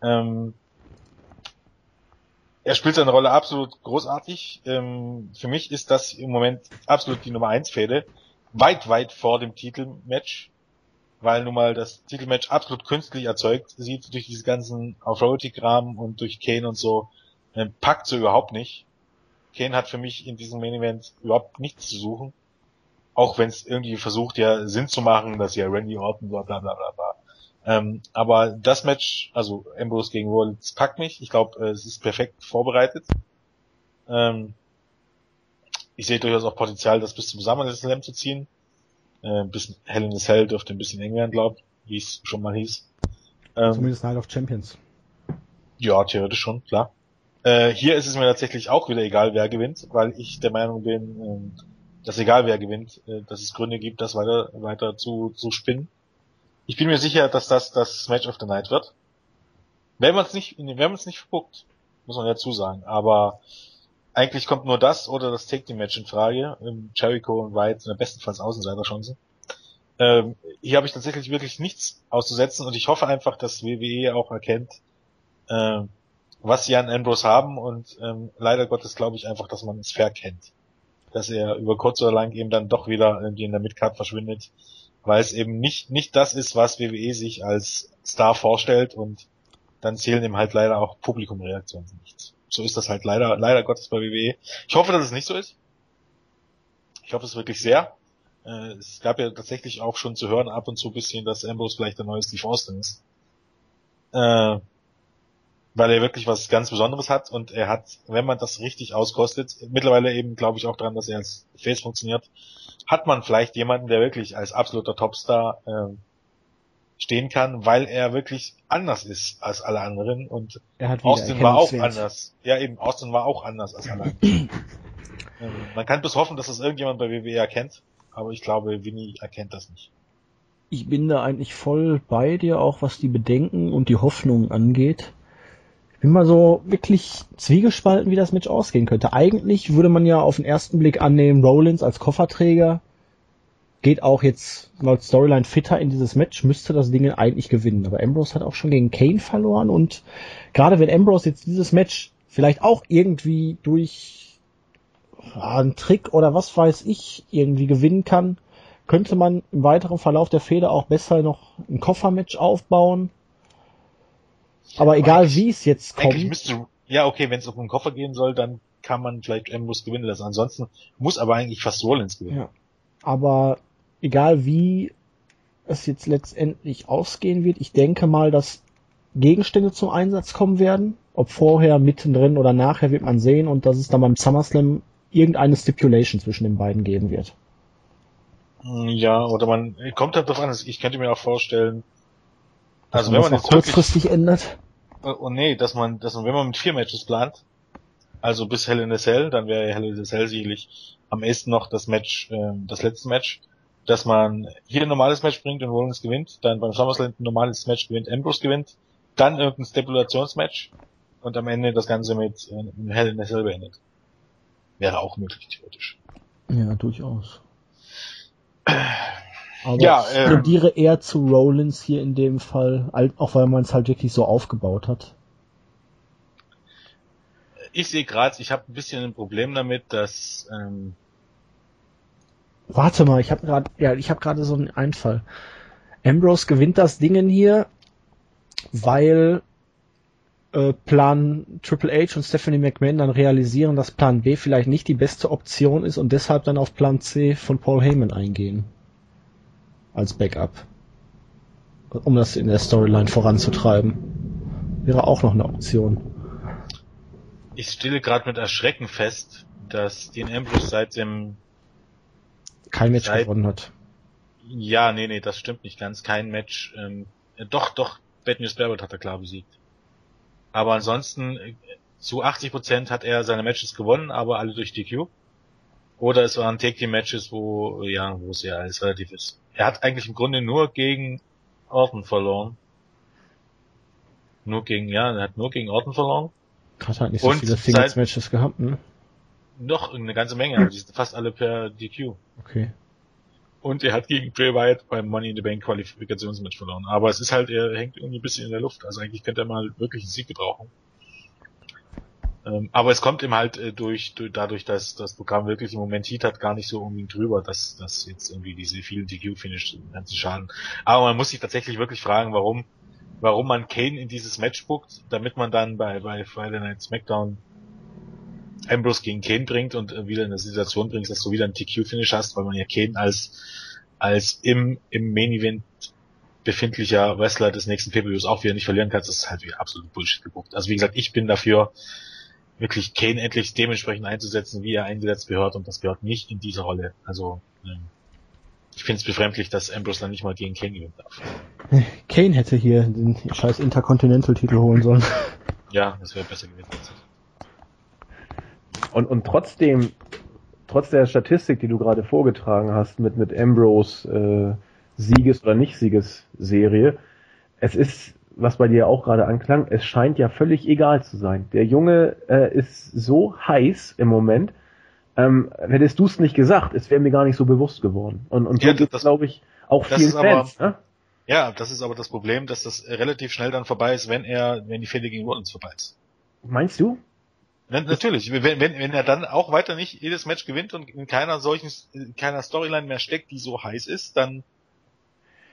Ähm, er spielt seine Rolle absolut großartig. Ähm, für mich ist das im Moment absolut die Nummer eins Fehde. Weit, weit vor dem Titelmatch weil nun mal das Titelmatch absolut künstlich erzeugt sieht durch diese ganzen Authority-Kram und durch Kane und so, ähm, packt so überhaupt nicht. Kane hat für mich in diesem Main Event überhaupt nichts zu suchen. Auch wenn es irgendwie versucht, ja Sinn zu machen, dass ja Randy Orton bla bla bla bla bla. Ähm, aber das Match, also Ambrose gegen Rollins, packt mich. Ich glaube, äh, es ist perfekt vorbereitet. Ähm, ich sehe durchaus auch Potenzial, das bis zum Slam zu ziehen. Äh, ein bisschen Hell in the Cell dürfte ein bisschen eng werden, glaube wie es schon mal hieß. Ähm, Zumindest Night of Champions. Ja, theoretisch schon, klar. Äh, hier ist es mir tatsächlich auch wieder egal, wer gewinnt, weil ich der Meinung bin, ähm, dass egal wer gewinnt, äh, dass es Gründe gibt, das weiter, weiter zu, zu spinnen. Ich bin mir sicher, dass das das Match of the Night wird. Wenn man es nicht, wenn man es nicht verpuckt, muss man dazu sagen. Aber eigentlich kommt nur das oder das Take Team Match in Frage. Ähm, Jericho und White sind bestenfalls Außenseiterchancen. Ähm, hier habe ich tatsächlich wirklich nichts auszusetzen und ich hoffe einfach, dass WWE auch erkennt, äh, was sie an Ambrose haben und ähm, leider Gottes glaube ich einfach, dass man es fair kennt. Dass er über kurz oder lang eben dann doch wieder irgendwie in der Midcard verschwindet weil es eben nicht, nicht das ist, was WWE sich als Star vorstellt und dann zählen eben halt leider auch Publikumreaktionen nichts. So ist das halt leider, leider Gottes bei WWE. Ich hoffe, dass es nicht so ist. Ich hoffe es wirklich sehr. Äh, es gab ja tatsächlich auch schon zu hören ab und zu ein bisschen, dass Ambrose vielleicht der neue Steve Austin ist. Äh, weil er wirklich was ganz Besonderes hat und er hat, wenn man das richtig auskostet, mittlerweile eben glaube ich auch dran, dass er als Face funktioniert, hat man vielleicht jemanden, der wirklich als absoluter Topstar äh, stehen kann, weil er wirklich anders ist als alle anderen und Austin war auch anders. Ja, eben, Austin war auch anders als alle anderen. ähm, man kann bloß hoffen, dass das irgendjemand bei WWE erkennt, aber ich glaube, Winnie erkennt das nicht. Ich bin da eigentlich voll bei dir, auch was die Bedenken und die Hoffnungen angeht. Bin mal so wirklich zwiegespalten, wie das Match ausgehen könnte. Eigentlich würde man ja auf den ersten Blick annehmen, Rollins als Kofferträger geht auch jetzt laut Storyline fitter in dieses Match, müsste das Ding eigentlich gewinnen. Aber Ambrose hat auch schon gegen Kane verloren und gerade wenn Ambrose jetzt dieses Match vielleicht auch irgendwie durch einen Trick oder was weiß ich irgendwie gewinnen kann, könnte man im weiteren Verlauf der Fehde auch besser noch ein Koffermatch aufbauen aber egal wie es jetzt kommt. Müsste, ja, okay, wenn es um den Koffer gehen soll, dann kann man vielleicht Ambrose gewinnen lassen. Ansonsten muss aber eigentlich fast Rollins gewinnen. Ja. Aber egal wie es jetzt letztendlich ausgehen wird, ich denke mal, dass Gegenstände zum Einsatz kommen werden. Ob vorher, mittendrin oder nachher wird man sehen und dass es dann beim SummerSlam irgendeine Stipulation zwischen den beiden geben wird. Ja, oder man kommt halt drauf an, ich könnte mir auch vorstellen, also wenn man jetzt kurzfristig wirklich, ändert. Oh, oh nee, dass man, dass man, wenn man mit vier Matches plant, also bis Hell in the Cell, dann wäre Hell in the Cell sicherlich am ehesten noch das Match, äh, das letzte Match, dass man hier ein normales Match bringt und Rollins gewinnt, dann beim SummerSlam ein normales Match gewinnt, Ambrose gewinnt, dann irgendein Stipulationsmatch und am Ende das Ganze mit äh, Hell in the Cell beendet. Wäre auch möglich, theoretisch. Ja, durchaus. Aber ja, ich ähm, plädiere eher zu Rollins hier in dem Fall, auch weil man es halt wirklich so aufgebaut hat. Ich sehe gerade, ich habe ein bisschen ein Problem damit, dass ähm Warte mal, ich habe gerade ja, ich habe gerade so einen Einfall. Ambrose gewinnt das Dingen hier, weil äh, Plan Triple H und Stephanie McMahon dann realisieren, dass Plan B vielleicht nicht die beste Option ist und deshalb dann auf Plan C von Paul Heyman eingehen als Backup. Um das in der Storyline voranzutreiben. Wäre auch noch eine Option. Ich stelle gerade mit Erschrecken fest, dass Dean Ambrose seit dem kein Match seit, gewonnen hat. Ja, nee, nee, das stimmt nicht ganz. Kein Match. Ähm, äh, doch, doch, Bad News Barrett hat er klar besiegt. Aber ansonsten äh, zu 80% hat er seine Matches gewonnen, aber alle durch DQ. Oder es waren Take-Team-Matches, wo, ja, wo es ja alles relativ ist. Er hat eigentlich im Grunde nur gegen Orton verloren. Nur gegen, ja, er hat nur gegen Orton verloren. Hat halt nicht so Und viele Singles-Matches gehabt, ne? Noch eine ganze Menge, aber die sind fast alle per DQ. Okay. Und er hat gegen Bray Wyatt beim Money in the Bank Qualifikationsmatch verloren. Aber es ist halt, er hängt irgendwie ein bisschen in der Luft. Also eigentlich könnte er mal wirklich einen Sieg gebrauchen. Ähm, aber es kommt ihm halt äh, durch, durch, dadurch, dass das Programm wirklich im Moment Heat hat, gar nicht so unbedingt drüber, dass, dass jetzt irgendwie diese vielen DQ-Finish ganzen Schaden. Aber man muss sich tatsächlich wirklich fragen, warum, warum man Kane in dieses Match buckt, damit man dann bei, bei Friday Night SmackDown Ambrose gegen Kane bringt und äh, wieder in eine Situation bringst, dass du wieder einen TQ-Finish hast, weil man ja Kane als, als im, im Main Event befindlicher Wrestler des nächsten pay auch wieder nicht verlieren kannst, das ist halt wieder absolut Bullshit gebucht. Also wie gesagt, ich bin dafür, wirklich Kane endlich dementsprechend einzusetzen, wie er eingesetzt gehört und das gehört nicht in diese Rolle. Also ähm, ich finde es befremdlich, dass Ambrose dann nicht mal gegen Kane gewinnen darf. Kane hätte hier den scheiß Intercontinental-Titel holen sollen. Ja, das wäre besser gewesen. Und, und trotzdem, trotz der Statistik, die du gerade vorgetragen hast mit, mit Ambrose äh, Sieges- oder Nicht-Sieges-Serie, es ist, was bei dir auch gerade anklang, es scheint ja völlig egal zu sein. Der Junge äh, ist so heiß im Moment, ähm, hättest du es nicht gesagt, es wäre mir gar nicht so bewusst geworden. Und, und so Ja, geht's, das- glaube ich, auch vielen ist aber- Fans. Ne? Ja, das ist aber das Problem, dass das relativ schnell dann vorbei ist, wenn er, wenn die Fehde gegen Rollins vorbei ist. Meinst du? Na, natürlich, wenn, wenn, wenn er dann auch weiter nicht jedes Match gewinnt und in keiner solchen, in keiner Storyline mehr steckt, die so heiß ist, dann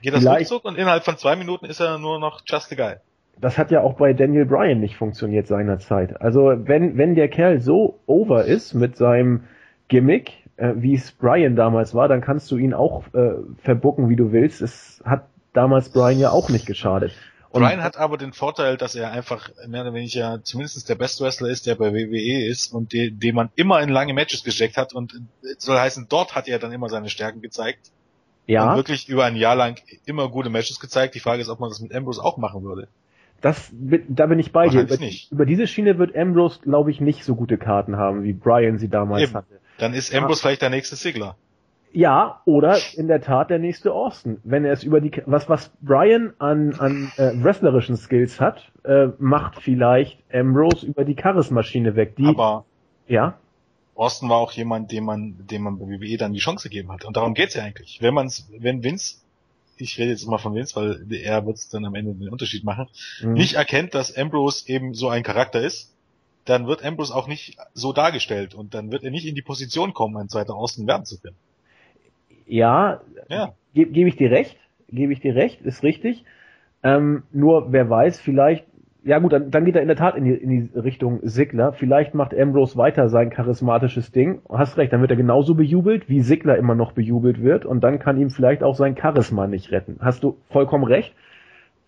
geht das ruckzuck und innerhalb von zwei Minuten ist er nur noch just a guy. Das hat ja auch bei Daniel Bryan nicht funktioniert seinerzeit. Also wenn, wenn der Kerl so over ist mit seinem Gimmick, äh, wie es Bryan damals war, dann kannst du ihn auch äh, verbucken, wie du willst. Es hat damals Bryan ja auch nicht geschadet. Und Brian hat aber den Vorteil, dass er einfach mehr oder weniger zumindest der Best Wrestler ist, der bei WWE ist und de, den man immer in lange Matches gesteckt hat und soll heißen, dort hat er dann immer seine Stärken gezeigt und ja, wirklich über ein Jahr lang immer gute Matches gezeigt. Die Frage ist, ob man das mit Ambrose auch machen würde. das, da bin ich bei dir. Über, über diese Schiene wird Ambrose, glaube ich, nicht so gute Karten haben, wie Bryan sie damals Eben. hatte. Dann ist Ambrose vielleicht der nächste Sigler. Ja, oder in der Tat der nächste Austin. Wenn er es über die, was, was Brian an, an äh, wrestlerischen Skills hat, äh, macht vielleicht Ambrose über die Charismaschine weg. Die, Aber ja, Austin war auch jemand, dem man, dem man bei WWE dann die Chance gegeben hat. Und darum geht's ja eigentlich. Wenn man's, wenn Vince, ich rede jetzt mal von Vince, weil er wird's dann am Ende den Unterschied machen, Mhm. nicht erkennt, dass Ambrose eben so ein Charakter ist, dann wird Ambrose auch nicht so dargestellt und dann wird er nicht in die Position kommen, ein zweiter Austin werden zu können. ja, Ja. gebe geb ich dir recht, gebe ich dir recht, ist richtig. Ähm, nur wer weiß, vielleicht, ja gut, dann, dann geht er in der Tat in die, in die Richtung Sigler. Vielleicht macht Ambrose weiter sein charismatisches Ding. Hast recht, dann wird er genauso bejubelt, wie Sigler immer noch bejubelt wird. Und dann kann ihm vielleicht auch sein Charisma nicht retten. Hast du vollkommen recht.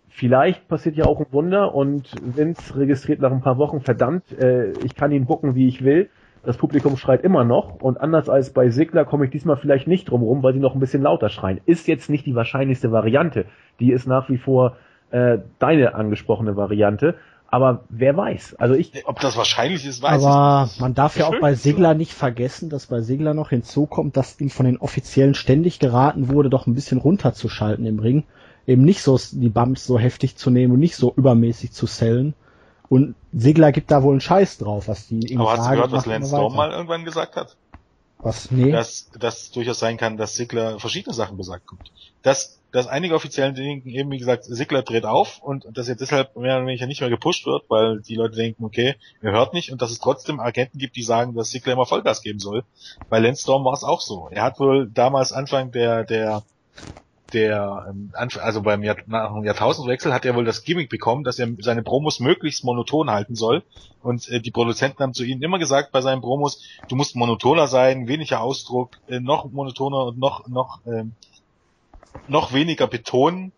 Vielleicht passiert ja auch ein Wunder und Vince registriert nach ein paar Wochen, verdammt, äh, ich kann ihn bucken, wie ich will. Das Publikum schreit immer noch und anders als bei Sigler komme ich diesmal vielleicht nicht drum rum, weil sie noch ein bisschen lauter schreien. Ist jetzt nicht die wahrscheinlichste Variante. Die ist nach wie vor äh, deine angesprochene Variante. Aber wer weiß. Also ich, Ob das wahrscheinlich ist, weiß Aber ich nicht. man darf ja auch bei. Segler nicht vergessen, dass bei Segler noch hinzukommt, dass ihm von den Offiziellen ständig geraten wurde, doch ein bisschen runterzuschalten im Ring. Eben nicht so die Bumps so heftig zu nehmen und nicht so übermäßig zu sellen. Und Segler gibt da wohl einen Scheiß drauf, was die ihm Aber hast du gehört, was Lance Storm mal irgendwann gesagt hat? Was? Nee. Dass das durchaus sein kann, dass Sigler verschiedene Sachen besagt kommt. Dass, dass einige Offiziellen denken, eben wie gesagt, Sigler dreht auf und dass er deshalb mehr oder weniger nicht mehr gepusht wird, weil die Leute denken, okay, er hört nicht und dass es trotzdem Agenten gibt, die sagen, dass Sigler immer Vollgas geben soll. Bei Lance Storm war es auch so. Er hat wohl damals Anfang der, der, der, ähm, also beim Jahr, Jahrtausendwechsel hat er wohl das Gimmick bekommen, dass er seine Promos möglichst monoton halten soll. Und äh, die Produzenten haben zu ihnen immer gesagt bei seinen Promos, du musst monotoner sein, weniger Ausdruck, äh, noch monotoner und noch, noch, ähm, noch weniger betonen.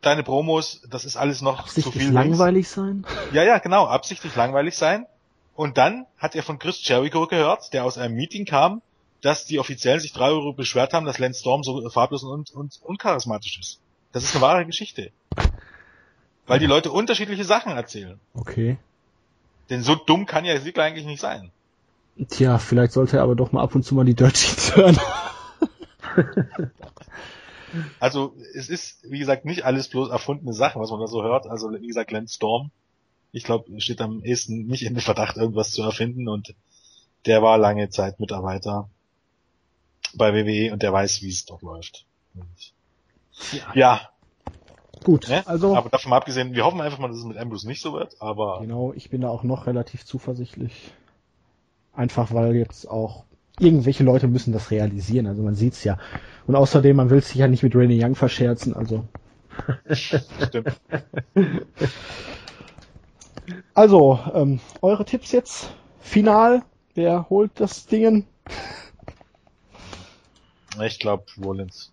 Deine Promos, das ist alles noch zu Absichtlich viel. langweilig sein? Ja, ja, genau, absichtlich langweilig sein. Und dann hat er von Chris Jericho gehört, der aus einem Meeting kam, dass die Offiziellen sich drei Euro beschwert haben, dass Lance Storm so farblos und, und uncharismatisch ist. Das ist eine wahre Geschichte. Weil die Leute unterschiedliche Sachen erzählen. Okay. Denn so dumm kann ja Siegler eigentlich nicht sein. Tja, vielleicht sollte er aber doch mal ab und zu mal die Dirt Sheets hören. Also es ist, wie gesagt, nicht alles bloß erfundene Sachen, was man da so hört. Also wie gesagt, Lance Storm, ich glaube, steht am ehesten nicht in den Verdacht, irgendwas zu erfinden und der war lange Zeit Mitarbeiter bei WWE und der weiß, wie es dort läuft. Und ja, Gut, ne? also aber davon abgesehen, wir hoffen einfach mal, dass es mit Ambrose nicht so wird, aber genau, ich bin da auch noch relativ zuversichtlich. Einfach weil jetzt auch irgendwelche Leute müssen das realisieren, also man sieht's ja. Und außerdem, man will sich ja nicht mit Renee Young verscherzen, also. stimmt. Also, ähm, eure Tipps jetzt final Wer holt das Dingen? Ich glaube Rollins.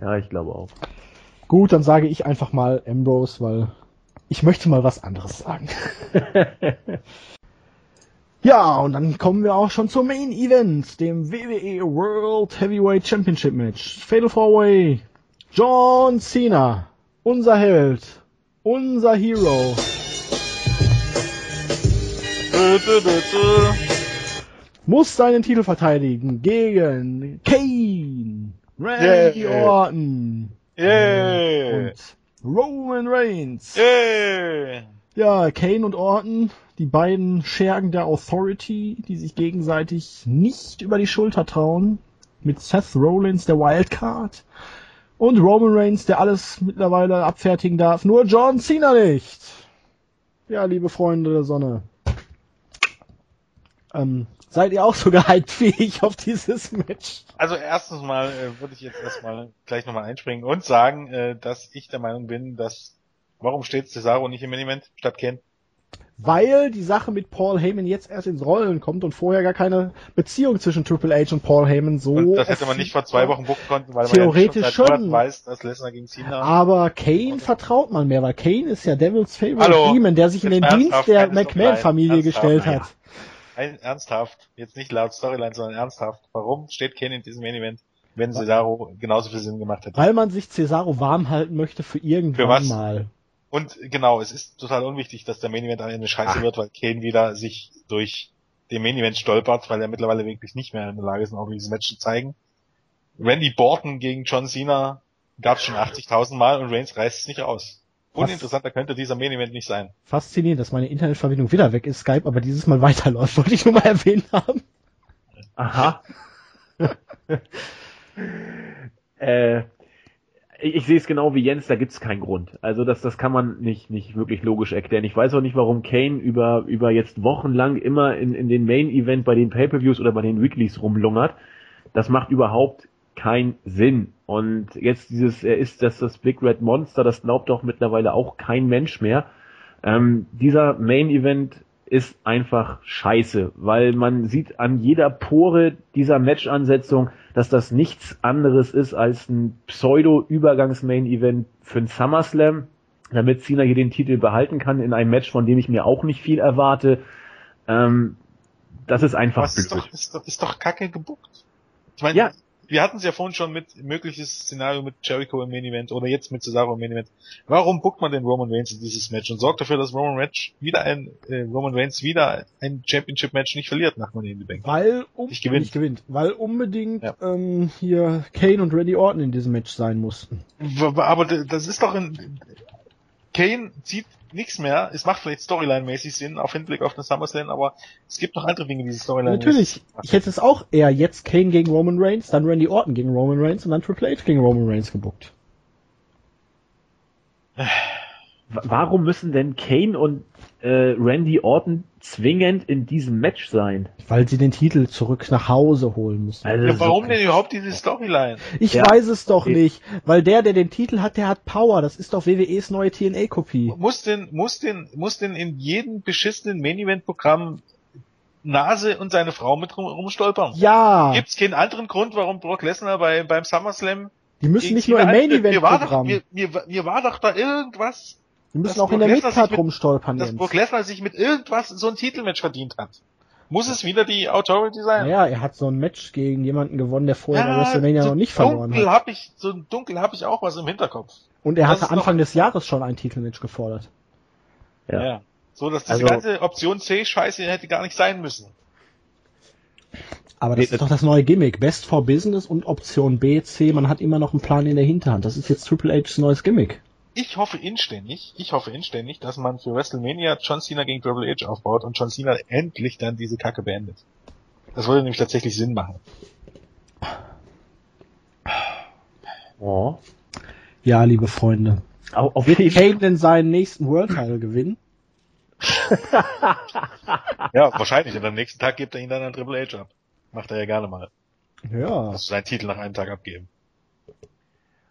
Ja, ich glaube auch. Gut, dann sage ich einfach mal Ambrose, weil ich möchte mal was anderes sagen. ja, und dann kommen wir auch schon zum Main Event, dem WWE World Heavyweight Championship Match. Fatal 4-Way. John Cena, unser Held, unser Hero, dö, dö, dö. Muss seinen Titel verteidigen gegen Kane, Randy Yeah. Orton Yeah. und Roman Reigns. Yeah. Ja, Kane und Orton, die beiden Schergen der Authority, die sich gegenseitig nicht über die Schulter trauen. Mit Seth Rollins, der Wildcard. Und Roman Reigns, der alles mittlerweile abfertigen darf. Nur John Cena nicht. Ja, liebe Freunde der Sonne. Ähm, seid ihr auch so gehypt wie ich auf dieses Match? Also erstens mal äh, würde ich jetzt erstmal gleich nochmal einspringen und sagen, äh, dass ich der Meinung bin, dass warum steht Cesaro nicht im Element statt Ken? Weil die Sache mit Paul Heyman jetzt erst ins Rollen kommt und vorher gar keine Beziehung zwischen Triple H und Paul Heyman so. Und das hätte man nicht vor zwei Wochen buchen können, weil Theoretisch man ja schon. schon weiß, dass Lesnar gegen Cena Aber Kane vertraut man mehr, weil Kane ist ja Devils Favorite Hallo, Demon, der sich in den Dienst der McMahon-Familie gestellt hat. ein, ernsthaft, jetzt nicht laut Storyline, sondern ernsthaft. Warum steht Ken in diesem Main Event, wenn Cesaro genauso viel Sinn gemacht hätte? Weil man sich Cesaro warm halten möchte für irgendwann Für was? mal. Und genau, es ist total unwichtig, dass der Main Event am Ende scheiße Ach. wird, weil Kane wieder sich durch den Main Event stolpert, weil er mittlerweile wirklich nicht mehr in der Lage ist, auch dieses Match zu zeigen. Randy Borton gegen John Cena gab's schon 80.000 Mal und Reigns reißt es nicht aus. Uninteressanter könnte dieser Main Event nicht sein. Faszinierend, dass meine Internetverbindung wieder weg ist, Skype, aber dieses Mal weiterläuft, wollte ich nur mal erwähnt haben. Aha. äh, ich, ich sehe es genau wie Jens, da gibt's keinen Grund. Also das, das kann man nicht, nicht wirklich logisch erklären. Ich weiß auch nicht, warum Kane über, über jetzt wochenlang immer in, in den Main Event bei den Pay-Per-Views oder bei den Weeklies rumlungert. Das macht überhaupt keinen Sinn. Und jetzt dieses, er ist das, das Big Red Monster, das glaubt doch mittlerweile auch kein Mensch mehr. Ähm, dieser Main Event ist einfach scheiße, weil man sieht an jeder Pore dieser Match-Ansetzung, dass das nichts anderes ist als ein Pseudo-Übergangs-Main-Event für ein SummerSlam, damit Cena hier den Titel behalten kann in einem Match, von dem ich mir auch nicht viel erwarte. Ähm, das ist einfach Was ist doch, ist doch, ist doch kacke gebuckt. Ich meine, Ja. Wir hatten es ja vorhin schon mit mögliches Szenario mit Jericho im Main Event oder jetzt mit Cesaro im Main Event. Warum buckt man den Roman Reigns in dieses Match und sorgt dafür, dass Roman Reigns wieder ein äh, Roman Reigns wieder ein Championship Match nicht verliert nach Money in the Bank? Weil um, Nicht gewinnt. nicht gewinnt, weil unbedingt Ja. ähm, hier Kane und Randy Orton in diesem Match sein mussten. Aber das ist doch ein Kane zieht nichts mehr. Es macht vielleicht Storyline-mäßig Sinn auf Hinblick auf den SummerSlam, aber es gibt noch andere Dinge, die diese Storyline Natürlich, ich hätte es auch eher jetzt Kane gegen Roman Reigns, dann Randy Orton gegen Roman Reigns und dann Triple H gegen Roman Reigns gebuckt. Wa- Warum müssen denn Kane und äh, Randy Orton zwingend in diesem Match sein? Weil sie den Titel zurück nach Hause holen müssen. Also Ja, warum so- denn überhaupt diese Storyline? Ich Ja. weiß es doch Okay. nicht, weil der, der den Titel hat, der hat Power. Das ist doch WWEs neue TNA-Kopie. Muss denn, muss denn, muss denn in jedem beschissenen Main-Event-Programm Nase und seine Frau mit rum, rumstolpern? Ja, Gibt's keinen anderen Grund, warum Brock Lesnar bei, beim SummerSlam die müssen nicht nur im war doch, Main-Event-Programm. mir, mir, mir war doch da irgendwas, Die müssen auch in der Midcard rumstolpern, dass. Brock Lesnar sich mit irgendwas so ein Titelmatch verdient hat. Muss es wieder die Authority sein? Naja, er hat so ein Match gegen jemanden gewonnen, der vorher bei WrestleMania so noch nicht verloren dunkel hat. hab ich, so dunkel habe ich auch was im Hinterkopf. Und er das hatte Anfang des Jahres schon ein Titelmatch gefordert. Ja. So, dass diese Also- ganze Option C-Scheiße hätte gar nicht sein müssen. Aber das Nee, ist doch das neue Gimmick. Best for Business und Option B, C. Man hat immer noch einen Plan in der Hinterhand. Das ist jetzt Triple H's neues Gimmick. Ich hoffe inständig, ich hoffe inständig, dass man für WrestleMania John Cena gegen Triple H aufbaut und John Cena endlich dann diese Kacke beendet. Das würde nämlich tatsächlich Sinn machen. Oh. Ja, liebe Freunde. Au- Auf Wird Kane denn seinen nächsten World Title gewinnen? Ja, wahrscheinlich. Und am nächsten Tag gibt er ihn dann an Triple H ab. Macht er ja gerne mal. Ja. Also seinen Titel nach einem Tag abgeben.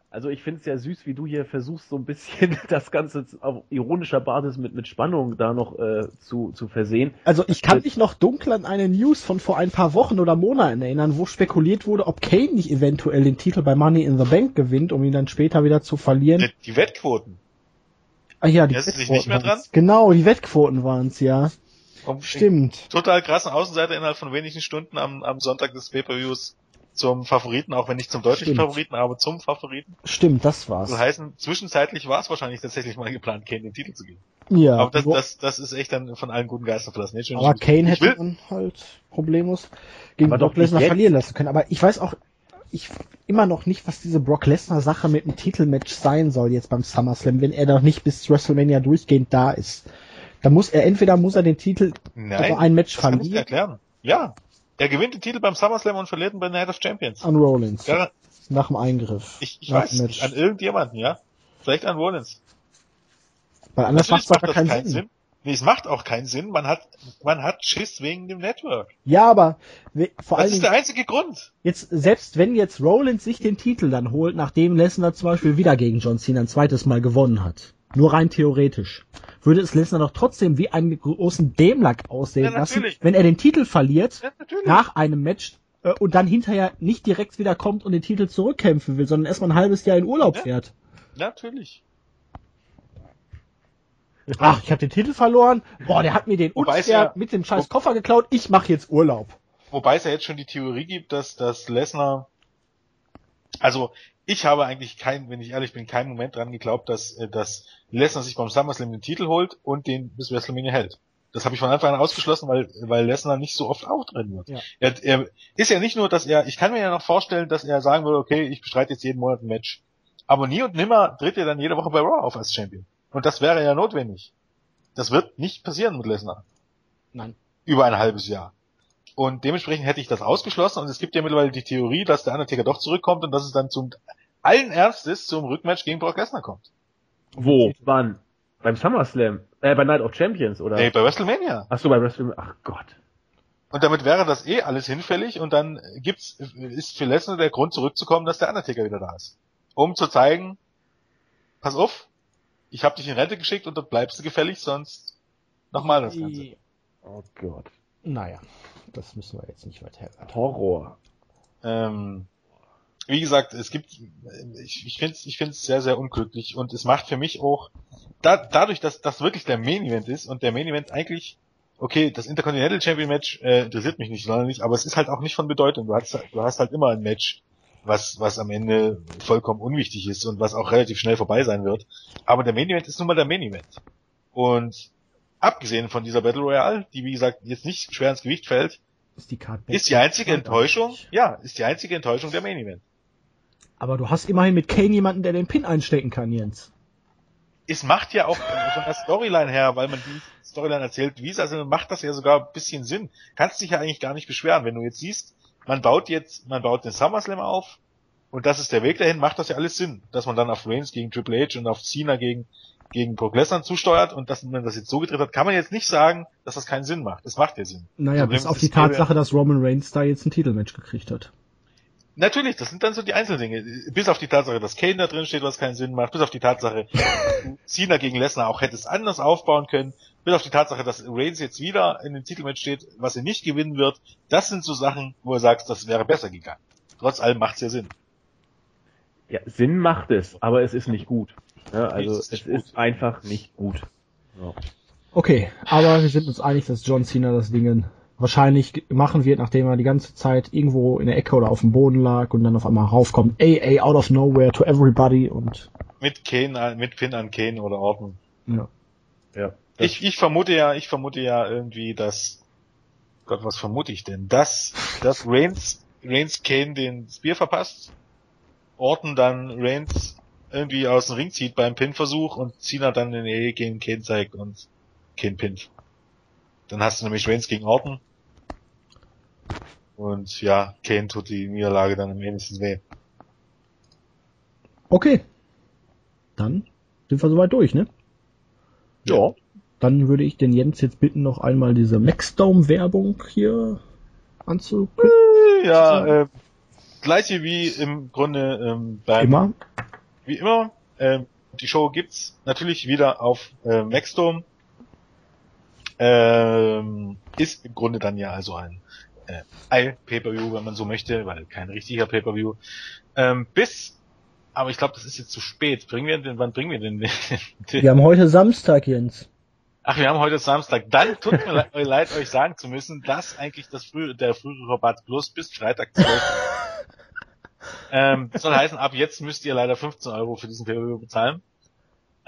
Also ich finde es ja süß, wie du hier versuchst, so ein bisschen das Ganze auf ironischer Basis mit, mit Spannung da noch äh, zu, zu versehen. Also ich kann mich noch dunkel an eine News von vor ein paar Wochen oder Monaten erinnern, wo spekuliert wurde, ob Kane nicht eventuell den Titel bei Money in the Bank gewinnt, um ihn dann später wieder zu verlieren. Die, die Wettquoten. Ah ja, die Erinnerst du dich nicht mehr waren's. Genau, die Wettquoten waren's, ja. Um Stimmt. Total krassen Außenseiter innerhalb von wenigen Stunden am, am Sonntag des Pay-Per-Views zum Favoriten, auch wenn nicht zum deutlichen Stimmt. Favoriten, aber zum Favoriten. Stimmt, das war's. Das heißt, zwischenzeitlich war es wahrscheinlich tatsächlich mal geplant, Kane den Titel zu geben. ja. aber das, das, das ist echt dann von allen guten Geistern verlassen. Schon- aber Kane hätte man halt problemlos gegen Brock Lesnar verlieren lassen können. Aber ich weiß auch ich immer noch nicht, was diese Brock Lesnar Sache mit dem Titelmatch sein soll jetzt beim SummerSlam, wenn er doch nicht bis WrestleMania durchgehend da ist. Da muss er entweder muss er den Titel Nein, also ein Match das kann ich dir verlieren erklären. Ja. Er gewinnt den Titel beim SummerSlam und verliert ihn bei Night of Champions. an Rollins Ja, nach dem Eingriff. ich, ich weiß nicht. An irgendjemanden, ja. Vielleicht an Rollins. Weil anders macht es keinen Sinn. Nee, es macht auch keinen Sinn. Man hat, man hat Schiss wegen dem Network. Ja, aber vor Das allen ist der einzige Grund. jetzt selbst wenn jetzt Rollins sich den Titel dann holt, nachdem Lesnar zum Beispiel wieder gegen John Cena ein zweites Mal gewonnen hat, nur rein theoretisch, würde es Lesnar doch trotzdem wie einen großen Dämlack aussehen Ja, lassen, wenn er den Titel verliert Ja, nach einem Match äh, und dann hinterher nicht direkt wieder kommt und den Titel zurückkämpfen will, sondern erstmal ein halbes Jahr in Urlaub Ja. fährt. Natürlich. Ach, ich habe den Titel verloren. Boah, der hat mir den unfair mit dem scheiß Koffer geklaut. Ich mache jetzt Urlaub. Wobei es ja jetzt schon die Theorie gibt, dass, dass Lesnar, also ich habe eigentlich kein, wenn ich ehrlich bin, keinen Moment dran geglaubt, dass, äh, dass Lesnar sich beim SummerSlam den Titel holt und den bis WrestleMania hält. Das habe ich von Anfang an ausgeschlossen, weil, weil Lesnar nicht so oft auftreten wird. Ja. Er, er ist ja nicht nur, dass er, ich kann mir ja noch vorstellen, dass er sagen würde, okay, ich bestreite jetzt jeden Monat ein Match. Aber nie und nimmer tritt er dann jede Woche bei Raw auf als Champion. Und das wäre ja notwendig. Das wird nicht passieren mit Lesnar Nein. über ein halbes Jahr. Und dementsprechend hätte ich das ausgeschlossen und es gibt ja mittlerweile die Theorie, dass der Undertaker doch zurückkommt und dass es dann zum allen Ernstes zum Rückmatch gegen Brock Lesnar kommt. Wo? Wann? Beim SummerSlam? Äh, bei Night of Champions, oder? Nee, bei WrestleMania. Ach so, bei WrestleMania. Ach Gott. Und damit wäre das eh alles hinfällig und dann gibt's, ist für Lesnar der Grund zurückzukommen, dass der Undertaker wieder da ist. Um zu zeigen, pass auf, ich habe dich in Rente geschickt und dort bleibst du gefällig, sonst nochmal das Ganze. Oh Gott. Naja, das müssen wir jetzt nicht weiter. Horror. Ähm, wie gesagt, es gibt, ich, ich finde es ich find's sehr, sehr unglücklich und es macht für mich auch, da, dadurch, dass das wirklich der Main Event ist und der Main Event eigentlich, okay, das Intercontinental Champion Match äh, interessiert mich nicht sonderlich, aber es ist halt auch nicht von Bedeutung. Du hast, du hast halt immer ein Match, was, was am Ende vollkommen unwichtig ist und was auch relativ schnell vorbei sein wird. Aber der Main Event ist nun mal der Main Event. Und abgesehen von dieser Battle Royale, die wie gesagt jetzt nicht schwer ins Gewicht fällt, Ist die Card ist die einzige Enttäuschung, ja, ist die einzige Enttäuschung der Main Event. Aber du hast immerhin mit Kane jemanden, der den Pin einstecken kann, Jens. Es macht ja auch von der Storyline her, weil man die Storyline erzählt, wie es, also macht das ja sogar ein bisschen Sinn. Kannst dich ja eigentlich gar nicht beschweren, wenn du jetzt siehst, man baut jetzt, man baut den SummerSlam auf und das ist der Weg dahin, macht das ja alles Sinn, dass man dann auf Reigns gegen Triple H und auf Cena gegen gegen Brock Lesnar zusteuert und dass man das jetzt so gedreht hat, kann man jetzt nicht sagen, dass das keinen Sinn macht. Es macht ja Sinn. Naja, Problem bis auf es die Tatsache, dass Roman Reigns da jetzt ein Titelmatch gekriegt hat. Natürlich, das sind dann so die Einzeldinge. Bis auf die Tatsache, dass Kane da drin steht, was keinen Sinn macht. Bis auf die Tatsache, Cena gegen Lesnar auch hättest anders aufbauen können. Bis auf die Tatsache, dass Reigns jetzt wieder in dem Titelmatch steht, was er nicht gewinnen wird. Das sind so Sachen, wo er sagt, das wäre besser gegangen. Trotz allem macht's ja Sinn. Ja, Sinn macht es, aber es ist nicht gut. Ja, also es es ist ist, nicht gut. einfach nicht gut. Ja. Okay, aber wir sind uns einig, dass John Cena das Ding wahrscheinlich machen wird, nachdem er die ganze Zeit irgendwo in der Ecke oder auf dem Boden lag und dann auf einmal raufkommt, ey, ey, out of nowhere to everybody und Mit Kane, an- mit Pin an Kane oder Orton. ja. Ja. Ich, ich vermute ja, ich vermute ja irgendwie, dass, Gott, was vermute ich denn? Dass, dass Reigns, Reigns Kane den Spear verpasst, Orton dann Reigns irgendwie aus dem Ring zieht beim Pin-Versuch und Cena dann den E gegen Kane zeigt und Kane pinnt. Dann hast du nämlich Reigns gegen Orton. Und ja, Kane tut die Niederlage dann am wenigsten weh. Okay. Dann sind wir soweit durch, ne? Ja. Dann würde ich den Jens jetzt bitten, noch einmal diese Maxdome-Werbung hier anzukündigen. Ja, äh, gleiche wie im Grunde ähm, beim Immer. Wie immer, ähm, die Show gibt's natürlich wieder auf äh, Maxdome. Ähm, ist im Grunde dann ja also ein äh, Pay-Per-View, wenn man so möchte, weil kein richtiger Pay-Per-View. Ähm, bis, aber ich glaube, das ist jetzt zu spät. Bringen wir den, wann bringen wir den? Wir haben heute Samstag, Jens. Ach, wir haben heute Samstag. Dann tut mir le- leid, euch sagen zu müssen, dass eigentlich das frühe, der frühere Rabatt plus bis Freitag 12. ähm, das soll heißen, ab jetzt müsst ihr leider 15 Euro für diesen Pay-Per-View bezahlen.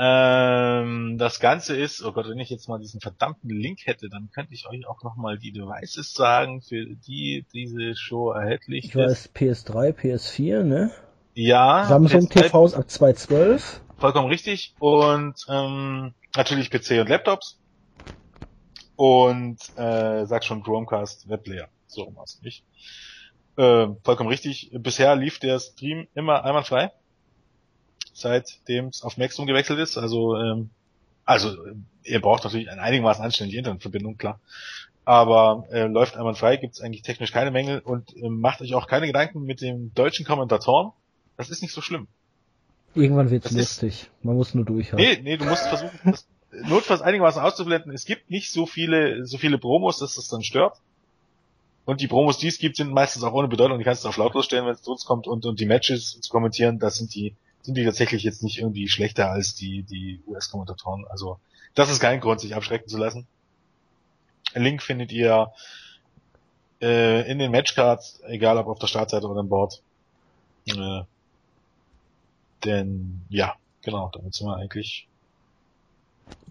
Ähm, das Ganze ist, oh Gott, wenn ich jetzt mal diesen verdammten Link hätte, dann könnte ich euch auch nochmal die Devices sagen, für die diese Show erhältlich Ich ist. weiß, PS3, PS4, ne? Ja, Samsung PS3 TVs ab 212. Vollkommen richtig. Und ähm, natürlich PC und Laptops. Und äh, sag schon Chromecast Webplayer. So rum war's nicht. Äh, vollkommen richtig. Bisher lief der Stream immer einwandfrei. Seitdem es auf Maxdom gewechselt ist. Also, ähm, also äh, ihr braucht natürlich eine einigermaßen anständige Internetverbindung, klar. Aber äh, läuft einwandfrei, gibt's eigentlich technisch keine Mängel und äh, macht euch auch keine Gedanken mit den deutschen Kommentatoren. Das ist nicht so schlimm. Irgendwann wird's Das ist- lustig. Man muss nur durchhalten. Nee, nee, du musst versuchen, das notfalls einigermaßen auszublenden. Es gibt nicht so viele, so viele Promos, dass das dann stört. Und die Promos, die es gibt, sind meistens auch ohne Bedeutung. Die kannst du auf lautlos stellen, wenn es zu uns kommt. Und, und die Matches zu kommentieren, da sind die, sind die tatsächlich jetzt nicht irgendwie schlechter als die, die US-Kommentatoren. Also, das ist kein Grund, sich abschrecken zu lassen. Link findet ihr äh, in den Matchcards, egal ob auf der Startseite oder an Bord. Äh, denn, ja, genau, damit sind wir eigentlich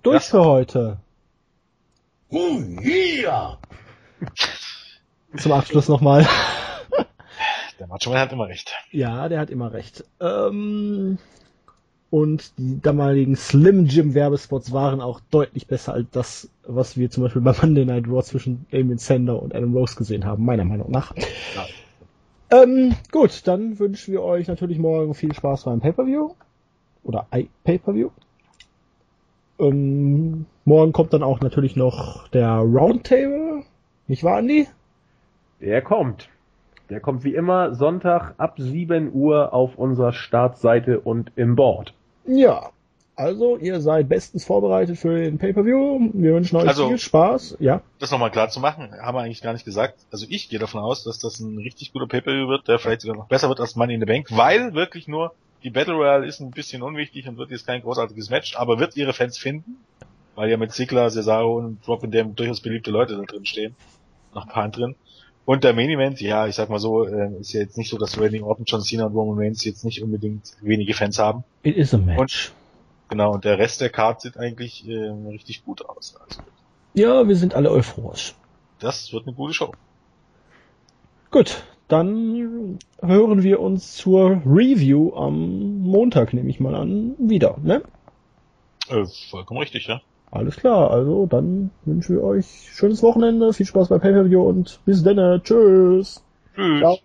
Durch das- für heute. Oh yeah! Zum Abschluss nochmal. Der Macho Man hat immer recht. Ja, der hat immer recht. Ähm, und die damaligen Slim Jim Werbespots waren auch deutlich besser als das, was wir zum Beispiel bei Monday Night Raw zwischen Damien Sander und Adam Rose gesehen haben, meiner Meinung nach. Ja. Ähm, gut, dann wünschen wir euch natürlich morgen viel Spaß beim Pay-Per-View. Oder I-Pay-Per-View. Ähm, morgen kommt dann auch natürlich noch der Roundtable. Nicht wahr, Andi? Der kommt. Der kommt wie immer Sonntag ab 7 Uhr auf unserer Startseite und im Board. Ja, also ihr seid bestens vorbereitet für den Pay-Per-View. Wir wünschen euch Also- viel Spaß. Ja, Das nochmal klar zu machen, haben wir eigentlich gar nicht gesagt. Also ich gehe davon aus, dass das ein richtig guter Pay-Per-View wird, der vielleicht sogar noch besser wird als Money in the Bank, weil wirklich nur die Battle Royale ist ein bisschen unwichtig und wird jetzt kein großartiges Match, aber wird ihre Fans finden, weil ja mit Ziggler, Cesaro und Drop in Dem durchaus beliebte Leute da drin stehen. Noch ein paar drin. Und der Main Event, ja, ich sag mal so, äh, ist ja jetzt nicht so, dass Randy Orton, John Cena und Roman Reigns jetzt nicht unbedingt wenige Fans haben. it is a match. Genau, und der Rest der Card sieht eigentlich äh, richtig gut aus. Also, ja, wir sind alle euphorisch. das wird eine gute Show. Gut, dann hören wir uns zur Review am Montag, nehme ich mal an, wieder. Ne? Äh, vollkommen richtig, ja. Alles klar, also dann wünschen wir euch schönes Wochenende, viel Spaß bei Pay-Per-View und bis dann. Tschüss. Tschüss. Ciao.